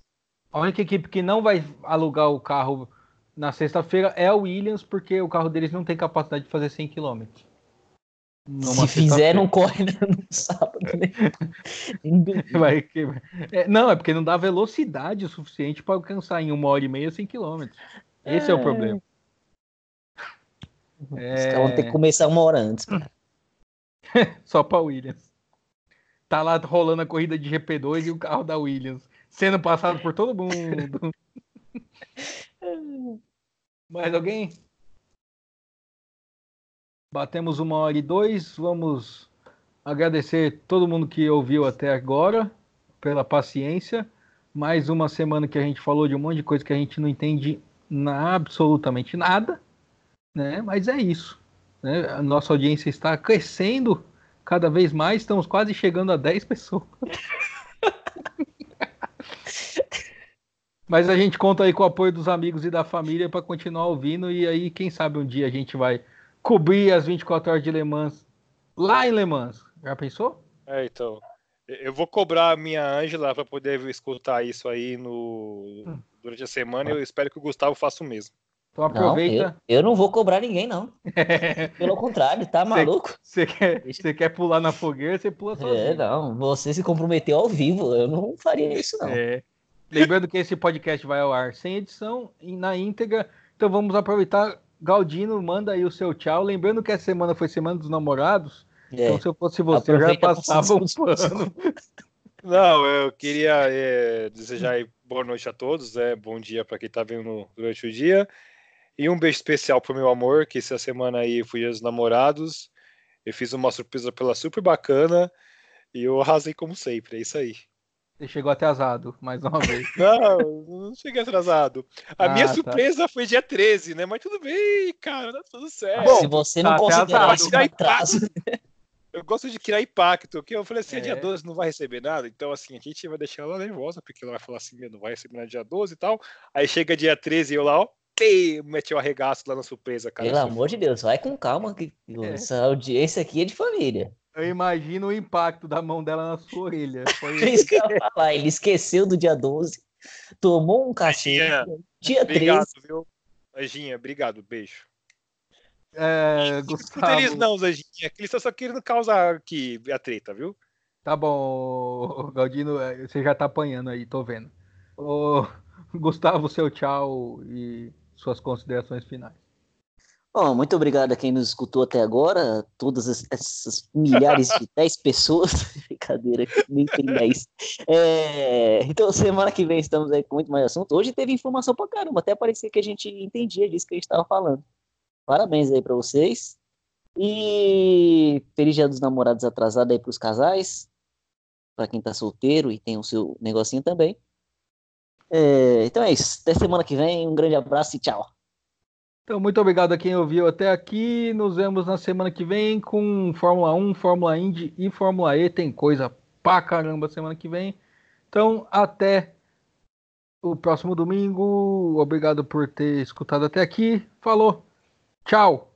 A única equipe que não vai alugar o carro na sexta-feira é a Williams, porque o carro deles não tem capacidade de fazer 100 km. Se fizer, não corre no sábado, né? Vai que- é, não, é porque não dá velocidade o suficiente para alcançar em uma hora e meia 100 km. Esse é, o problema. Os É. caras vão ter que começar uma hora antes, cara. Só para Williams. Tá lá rolando a corrida de GP2 e o carro da Williams sendo passado por todo mundo. Mais alguém? Batemos uma hora e dois. Vamos agradecer todo mundo que ouviu até agora pela paciência. Mais uma semana que a gente falou de um monte de coisa que a gente não entende na, absolutamente nada, né? Mas é isso. né? A nossa audiência está crescendo cada vez mais. Estamos quase chegando a 10 pessoas. Mas a gente conta aí com o apoio dos amigos e da família para continuar ouvindo. E aí, quem sabe um dia a gente vai cobrir as 24 horas de Le Mans lá em Le Mans. Já pensou? É, então. Eu vou cobrar a minha Ângela para poder escutar isso aí no... durante a semana e eu espero que o Gustavo faça o mesmo. Então Não, eu, aproveita. eu não vou cobrar ninguém, não. Pelo contrário, tá maluco? Você quer, você quer pular na fogueira, você pula sozinho. É, não, você se comprometeu ao vivo, eu não faria isso, não. É. Lembrando que esse podcast vai ao ar sem edição e na íntegra. Então vamos aproveitar. Galdino, manda aí o seu tchau. Lembrando que essa semana foi Semana dos Namorados. É, Então, se eu fosse você, eu já Aproveita passava um pano. Não, eu queria é, desejar aí boa noite a todos, é, bom dia para quem tá vendo durante o dia. E um beijo especial pro meu amor, que essa semana aí fui dos namorados. Eu fiz uma surpresa pela super bacana e eu arrasei como sempre, é isso aí. Você chegou atrasado, mais uma vez. Não, não cheguei atrasado. A Ah, minha tá. surpresa foi dia 13, né? Mas tudo bem, cara, tá tudo certo. Bom, se você não tá considerar um atraso, Eu gosto de criar impacto, que eu falei assim, É. dia 12 não vai receber nada, então assim, a gente vai deixar ela nervosa, porque ela vai falar assim, "Meu, não vai receber nada dia 12 e tal. Aí chega dia 13 e eu lá, ó, meteu o arregaço lá na surpresa, cara. pelo amor de Deus, vai com calma, que É. essa audiência aqui é de família. Eu imagino o impacto da mão dela na sua orelha. Foi isso que eu ia falar, ele esqueceu do dia 12, tomou um cacete, Tia, dia Obrigado, 13, viu? Anjinha, obrigado, beijo. É, Gustavo. Feliz não, Zanjinha. Que eles estão só querendo causar aqui a treta, viu? Tá bom, Galdino, é, você já tá apanhando aí, tô vendo. Ô, Gustavo, seu tchau e suas considerações finais. Bom, muito obrigado a quem nos escutou até agora, todas essas milhares de 10 pessoas. Brincadeira, nem tem 10. É, então, semana que vem estamos aí com muito mais assunto. Hoje teve informação pra caramba, até parecia que a gente entendia disso que a gente estava falando. Parabéns aí para vocês. E feliz dia dos namorados atrasado aí pros casais. Para quem tá solteiro e tem o seu negocinho também. É, então é isso. Até semana que vem. Um grande abraço e tchau. Então, muito obrigado a quem ouviu até aqui. Nos vemos na semana que vem com Fórmula 1, Fórmula Indy e Fórmula E. Tem coisa pra caramba semana que vem. Então, até o próximo domingo. Obrigado por ter escutado até aqui. Falou. Tchau.